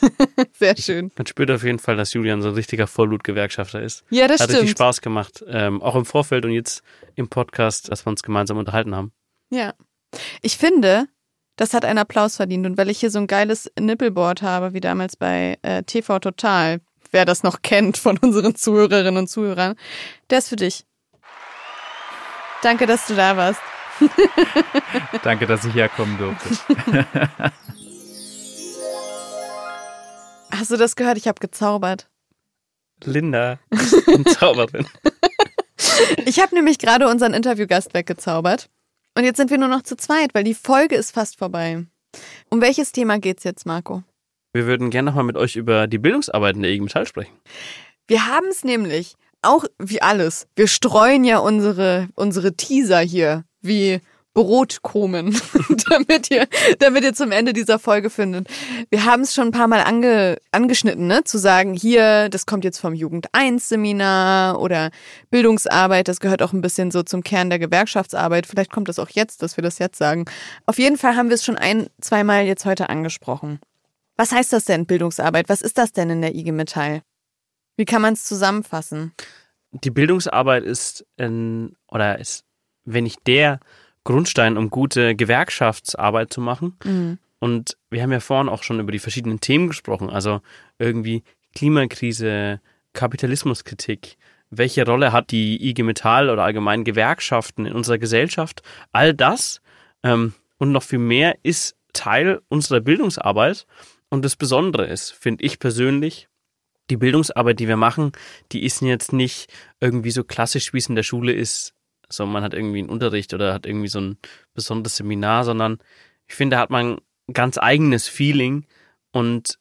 Speaker 5: <laughs>
Speaker 2: sehr schön.
Speaker 3: Man spürt auf jeden Fall, dass Julian so ein richtiger Vollblutgewerkschafter ist.
Speaker 2: Ja, das
Speaker 3: Hat
Speaker 2: stimmt.
Speaker 3: Hat richtig Spaß gemacht. Ähm, auch im Vorfeld und jetzt im Podcast, dass wir uns gemeinsam unterhalten haben.
Speaker 2: Ja. Ich finde, das hat einen Applaus verdient. Und weil ich hier so ein geiles Nippelboard habe, wie damals bei äh, TV Total, wer das noch kennt von unseren Zuhörerinnen und Zuhörern, der ist für dich. Danke, dass du da warst.
Speaker 5: Danke, dass ich herkommen durfte. <laughs>
Speaker 2: Hast du das gehört? Ich habe gezaubert.
Speaker 3: Linda, <laughs> Zauberin.
Speaker 2: ich habe nämlich gerade unseren Interviewgast weggezaubert. Und jetzt sind wir nur noch zu zweit, weil die Folge ist fast vorbei. Um welches Thema geht's jetzt, Marco?
Speaker 3: Wir würden gerne nochmal mit euch über die Bildungsarbeiten der IG Metall sprechen.
Speaker 2: Wir haben es nämlich, auch wie alles, wir streuen ja unsere, unsere Teaser hier, wie Brotkrumen, <laughs> damit ihr, damit ihr zum Ende dieser Folge findet. Wir haben es schon ein paar Mal ange, angeschnitten, ne? Zu sagen, hier, das kommt jetzt vom Jugend 1 Seminar oder Bildungsarbeit, das gehört auch ein bisschen so zum Kern der Gewerkschaftsarbeit. Vielleicht kommt das auch jetzt, dass wir das jetzt sagen. Auf jeden Fall haben wir es schon ein, zweimal jetzt heute angesprochen. Was heißt das denn, Bildungsarbeit? Was ist das denn in der IG Metall? Wie kann man es zusammenfassen?
Speaker 3: Die Bildungsarbeit ist, in, oder ist, wenn ich der Grundstein, um gute Gewerkschaftsarbeit zu machen. Mhm. Und wir haben ja vorhin auch schon über die verschiedenen Themen gesprochen, also irgendwie Klimakrise, Kapitalismuskritik, welche Rolle hat die IG Metall oder allgemein Gewerkschaften in unserer Gesellschaft? All das ähm, und noch viel mehr ist Teil unserer Bildungsarbeit. Und das Besondere ist, finde ich persönlich, die Bildungsarbeit, die wir machen, die ist jetzt nicht irgendwie so klassisch, wie es in der Schule ist, so man hat irgendwie einen Unterricht oder hat irgendwie so ein besonderes Seminar, sondern ich finde, da hat man ein ganz eigenes Feeling und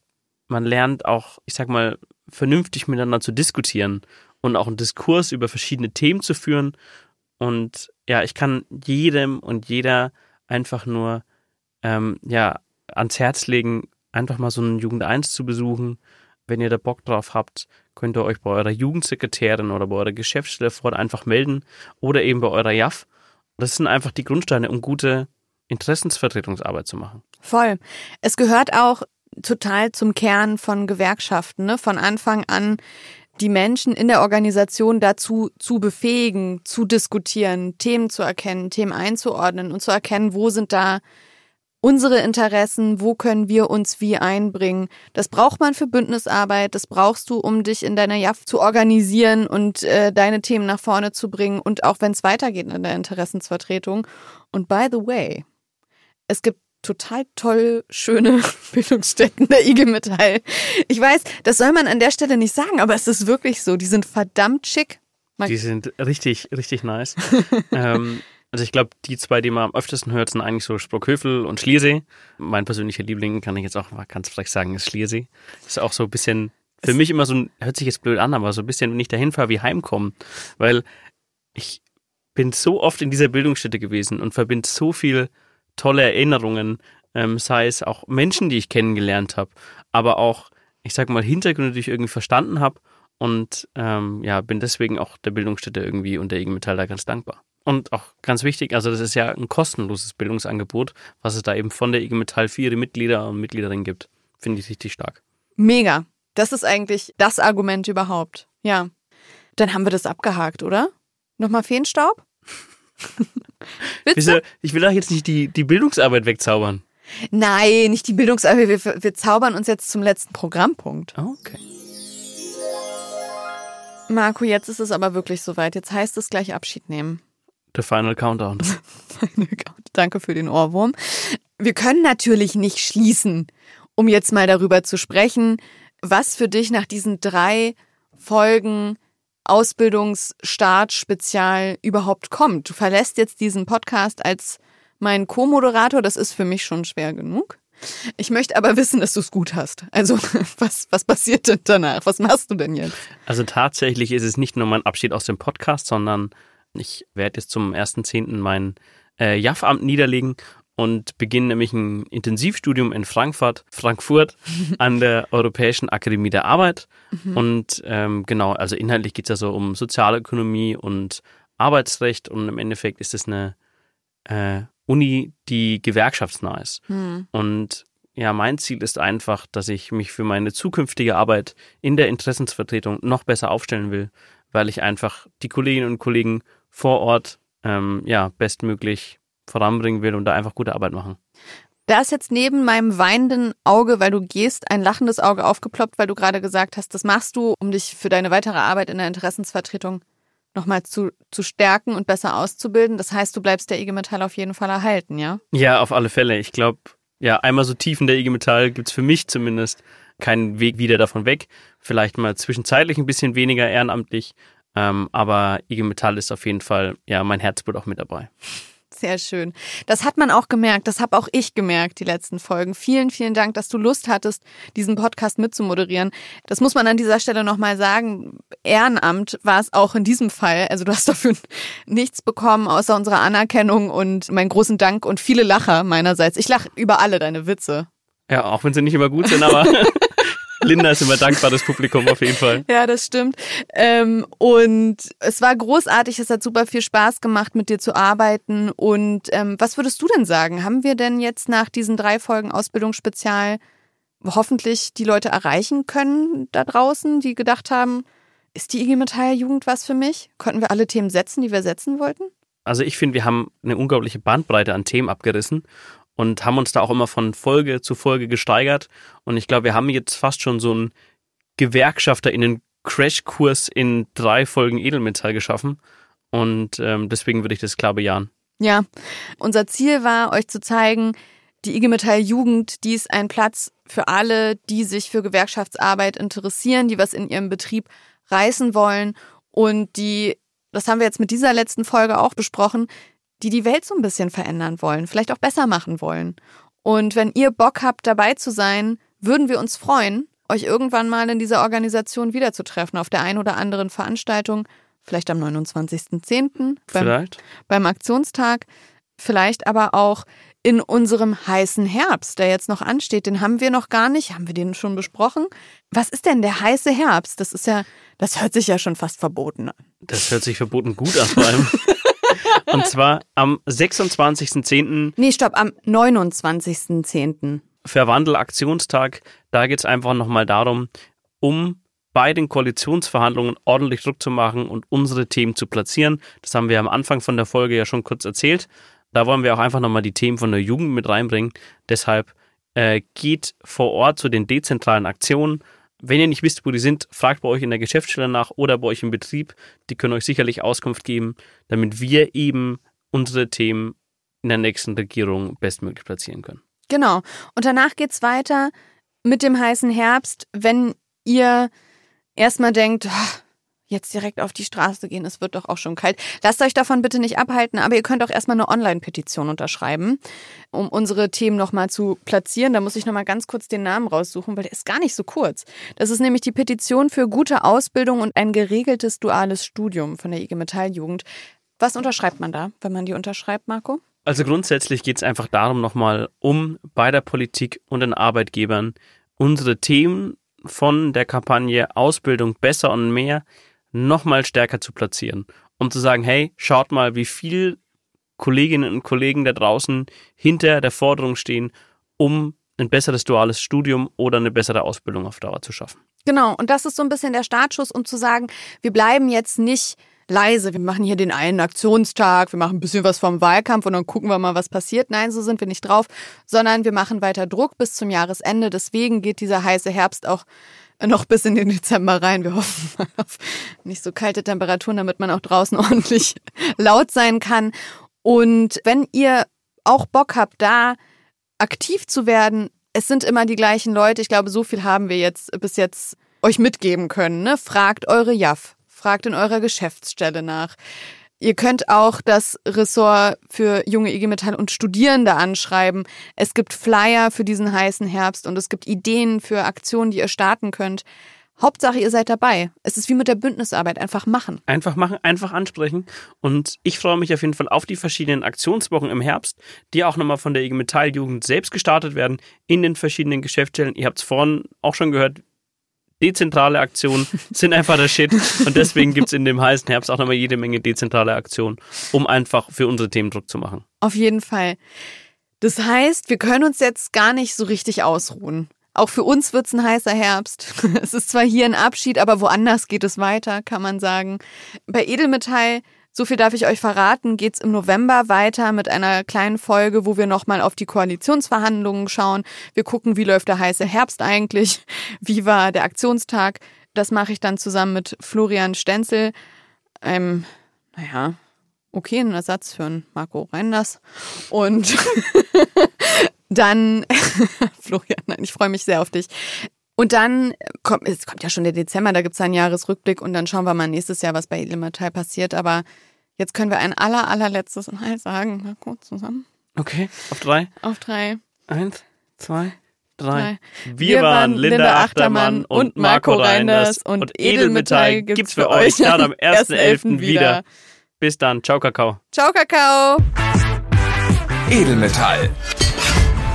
Speaker 3: man lernt auch, ich sag mal, vernünftig miteinander zu diskutieren und auch einen Diskurs über verschiedene Themen zu führen. Und ja, ich kann jedem und jeder einfach nur ähm, ja ans Herz legen, einfach mal so einen Jugend 1 zu besuchen. Wenn ihr da Bock drauf habt, könnt ihr euch bei eurer Jugendsekretärin oder bei eurer Geschäftsstelle vor Ort einfach melden oder eben bei eurer JAF. Das sind einfach die Grundsteine, um gute Interessensvertretungsarbeit zu machen.
Speaker 2: Voll. Es gehört auch total zum Kern von Gewerkschaften, ne? von Anfang an die Menschen in der Organisation dazu zu befähigen, zu diskutieren, Themen zu erkennen, Themen einzuordnen und zu erkennen, wo sind da unsere Interessen, wo können wir uns wie einbringen. Das braucht man für Bündnisarbeit, das brauchst du, um dich in deiner JAF zu organisieren und äh, deine Themen nach vorne zu bringen und auch wenn es weitergeht in der Interessensvertretung. Und by the way, es gibt total toll schöne <laughs> Bildungsstätten der IG Metall. Ich weiß, das soll man an der Stelle nicht sagen, aber es ist wirklich so. Die sind verdammt schick.
Speaker 3: Man die sind richtig, richtig nice. <laughs> ähm, also ich glaube, die zwei, die man am öftesten hört, sind eigentlich so Sprockhövel und Schliersee. Mein persönlicher Liebling, kann ich jetzt auch mal ganz frech sagen, ist Schliersee. Ist auch so ein bisschen für mich immer so ein, hört sich jetzt blöd an, aber so ein bisschen, wenn ich dahin fahre, wie heimkommen. Weil ich bin so oft in dieser Bildungsstätte gewesen und verbinde so viel tolle Erinnerungen, ähm, sei es auch Menschen, die ich kennengelernt habe, aber auch, ich sag mal, Hintergründe, die ich irgendwie verstanden habe und ähm, ja, bin deswegen auch der Bildungsstätte irgendwie und der IG Metall da ganz dankbar. Und auch ganz wichtig, also das ist ja ein kostenloses Bildungsangebot, was es da eben von der IG Metall für ihre Mitglieder und Mitgliederinnen gibt. Finde ich richtig stark.
Speaker 2: Mega. Das ist eigentlich das Argument überhaupt. Ja. Dann haben wir das abgehakt, oder? Nochmal Feenstaub? <laughs>
Speaker 3: Wieso? Ich will doch jetzt nicht die, die Bildungsarbeit wegzaubern.
Speaker 2: Nein, nicht die Bildungsarbeit. Wir, wir zaubern uns jetzt zum letzten Programmpunkt.
Speaker 3: Okay.
Speaker 2: Marco, jetzt ist es aber wirklich soweit. Jetzt heißt es gleich Abschied nehmen.
Speaker 3: The Final Countdown. <laughs>
Speaker 2: Danke für den Ohrwurm. Wir können natürlich nicht schließen, um jetzt mal darüber zu sprechen, was für dich nach diesen drei Folgen Ausbildungsstart Spezial überhaupt kommt. Du verlässt jetzt diesen Podcast als mein Co-Moderator, das ist für mich schon schwer genug. Ich möchte aber wissen, dass du es gut hast. Also, <laughs> was, was passiert denn danach? Was machst du denn jetzt?
Speaker 3: Also tatsächlich ist es nicht nur mein Abschied aus dem Podcast, sondern ich werde jetzt zum 1.10. mein äh, JAF-Amt niederlegen und beginne nämlich ein Intensivstudium in Frankfurt, Frankfurt <laughs> an der Europäischen Akademie der Arbeit. Mhm. Und ähm, genau, also inhaltlich geht es ja so um Sozialökonomie und Arbeitsrecht und im Endeffekt ist es eine äh, Uni, die gewerkschaftsnah ist. Mhm. Und ja, mein Ziel ist einfach, dass ich mich für meine zukünftige Arbeit in der Interessensvertretung noch besser aufstellen will, weil ich einfach die Kolleginnen und Kollegen vor Ort ähm, ja bestmöglich voranbringen will und da einfach gute Arbeit machen.
Speaker 2: Da ist jetzt neben meinem weinenden Auge, weil du gehst, ein lachendes Auge aufgeploppt, weil du gerade gesagt hast, das machst du, um dich für deine weitere Arbeit in der Interessensvertretung nochmal zu, zu stärken und besser auszubilden. Das heißt, du bleibst der IG Metall auf jeden Fall erhalten, ja?
Speaker 3: Ja, auf alle Fälle. Ich glaube, ja, einmal so tief in der IG Metall gibt es für mich zumindest keinen Weg wieder davon weg. Vielleicht mal zwischenzeitlich ein bisschen weniger ehrenamtlich, ähm, aber IG Metall ist auf jeden Fall ja mein Herzblut auch mit dabei.
Speaker 2: Sehr schön. Das hat man auch gemerkt. Das habe auch ich gemerkt, die letzten Folgen. Vielen, vielen Dank, dass du Lust hattest, diesen Podcast mitzumoderieren. Das muss man an dieser Stelle nochmal sagen. Ehrenamt war es auch in diesem Fall. Also du hast dafür <laughs> nichts bekommen, außer unserer Anerkennung und meinen großen Dank und viele Lacher meinerseits. Ich lache über alle deine Witze.
Speaker 3: Ja, auch wenn sie nicht immer gut sind, aber <laughs> Linda ist immer dankbar, das Publikum auf jeden Fall.
Speaker 2: Ja, das stimmt. Ähm, und es war großartig, es hat super viel Spaß gemacht, mit dir zu arbeiten. Und ähm, was würdest du denn sagen? Haben wir denn jetzt nach diesen drei Folgen Ausbildungsspezial hoffentlich die Leute erreichen können da draußen, die gedacht haben, ist die IG Metall Jugend was für mich? Konnten wir alle Themen setzen, die wir setzen wollten?
Speaker 3: Also ich finde, wir haben eine unglaubliche Bandbreite an Themen abgerissen und haben uns da auch immer von Folge zu Folge gesteigert. Und ich glaube, wir haben jetzt fast schon so einen Gewerkschafter in den Crashkurs in drei Folgen Edelmetall geschaffen. Und ähm, deswegen würde ich das klar bejahen.
Speaker 2: Ja, unser Ziel war, euch zu zeigen, die IG Metall Jugend, die ist ein Platz für alle, die sich für Gewerkschaftsarbeit interessieren, die was in ihrem Betrieb reißen wollen und die, das haben wir jetzt mit dieser letzten Folge auch besprochen, die die Welt so ein bisschen verändern wollen, vielleicht auch besser machen wollen. Und wenn ihr Bock habt, dabei zu sein, würden wir uns freuen, euch irgendwann mal in dieser Organisation wiederzutreffen, auf der einen oder anderen Veranstaltung, vielleicht am 29.10. Beim, beim Aktionstag, vielleicht aber auch in unserem heißen Herbst, der jetzt noch ansteht. Den haben wir noch gar nicht. Haben wir den schon besprochen? Was ist denn der heiße Herbst? Das ist ja, das hört sich ja schon fast verboten an.
Speaker 3: Das hört sich verboten gut an, vor allem. <laughs> Und zwar am 26.10.
Speaker 2: Nee, stopp, am 29.10.
Speaker 3: Verwandel-Aktionstag. Da geht es einfach nochmal darum, um bei den Koalitionsverhandlungen ordentlich Druck zu machen und unsere Themen zu platzieren. Das haben wir am Anfang von der Folge ja schon kurz erzählt. Da wollen wir auch einfach nochmal die Themen von der Jugend mit reinbringen. Deshalb äh, geht vor Ort zu den dezentralen Aktionen wenn ihr nicht wisst, wo die sind, fragt bei euch in der Geschäftsstelle nach oder bei euch im Betrieb. Die können euch sicherlich Auskunft geben, damit wir eben unsere Themen in der nächsten Regierung bestmöglich platzieren können.
Speaker 2: Genau. Und danach geht es weiter mit dem heißen Herbst, wenn ihr erstmal denkt, oh, jetzt direkt auf die Straße gehen. Es wird doch auch schon kalt. Lasst euch davon bitte nicht abhalten, aber ihr könnt auch erstmal eine Online-Petition unterschreiben, um unsere Themen nochmal zu platzieren. Da muss ich nochmal ganz kurz den Namen raussuchen, weil der ist gar nicht so kurz. Das ist nämlich die Petition für gute Ausbildung und ein geregeltes duales Studium von der IG Metall-Jugend. Was unterschreibt man da, wenn man die unterschreibt, Marco?
Speaker 3: Also grundsätzlich geht es einfach darum, nochmal um bei der Politik und den Arbeitgebern unsere Themen von der Kampagne Ausbildung besser und mehr nochmal stärker zu platzieren. Um zu sagen, hey, schaut mal, wie viel Kolleginnen und Kollegen da draußen hinter der Forderung stehen, um ein besseres duales Studium oder eine bessere Ausbildung auf Dauer zu schaffen.
Speaker 2: Genau, und das ist so ein bisschen der Startschuss, um zu sagen, wir bleiben jetzt nicht leise, wir machen hier den einen Aktionstag, wir machen ein bisschen was vom Wahlkampf und dann gucken wir mal, was passiert. Nein, so sind wir nicht drauf, sondern wir machen weiter Druck bis zum Jahresende. Deswegen geht dieser heiße Herbst auch noch bis in den Dezember rein. Wir hoffen <laughs> mal auf nicht so kalte Temperaturen, damit man auch draußen <laughs> ordentlich laut sein kann. Und wenn ihr auch Bock habt, da aktiv zu werden, es sind immer die gleichen Leute. Ich glaube, so viel haben wir jetzt bis jetzt euch mitgeben können. Ne? Fragt eure JAF, fragt in eurer Geschäftsstelle nach. Ihr könnt auch das Ressort für junge IG Metall und Studierende anschreiben. Es gibt Flyer für diesen heißen Herbst und es gibt Ideen für Aktionen, die ihr starten könnt. Hauptsache, ihr seid dabei. Es ist wie mit der Bündnisarbeit. Einfach machen.
Speaker 3: Einfach machen, einfach ansprechen. Und ich freue mich auf jeden Fall auf die verschiedenen Aktionswochen im Herbst, die auch nochmal von der IG Metall Jugend selbst gestartet werden in den verschiedenen Geschäftsstellen. Ihr habt es vorhin auch schon gehört dezentrale Aktionen sind einfach der Shit. Und deswegen gibt es in dem heißen Herbst auch nochmal jede Menge dezentrale Aktionen, um einfach für unsere Themen Druck zu machen.
Speaker 2: Auf jeden Fall. Das heißt, wir können uns jetzt gar nicht so richtig ausruhen. Auch für uns wird es ein heißer Herbst. <laughs> Es ist zwar hier ein Abschied, aber woanders geht es weiter, kann man sagen. Bei Edelmetall so viel darf ich euch verraten, geht's im November weiter mit einer kleinen Folge, wo wir nochmal auf die Koalitionsverhandlungen schauen. Wir gucken, wie läuft der heiße Herbst eigentlich, <laughs> wie war der Aktionstag. Das mache ich dann zusammen mit Florian Stenzel, einem, naja, okay, ein Ersatz für einen Marco Reinders. Und <laughs> dann, <laughs> Florian, nein, ich freue mich sehr auf dich. Und dann kommt, es kommt ja schon der Dezember, da gibt's einen Jahresrückblick und dann schauen wir mal nächstes Jahr, was bei Edelmetall passiert. Aber jetzt können wir ein aller, allerletztes Mal <laughs> sagen. Mal kurz zusammen.
Speaker 3: Okay, auf drei.
Speaker 2: Auf drei.
Speaker 3: Eins, zwei, drei. Wir, wir waren Linda Achtermann und Marco Reinders und Edelmetall gibt's für euch dann am <laughs> 1.11. wieder. Bis dann. Ciao, Kakao.
Speaker 2: Ciao, Kakao.
Speaker 1: Edelmetall.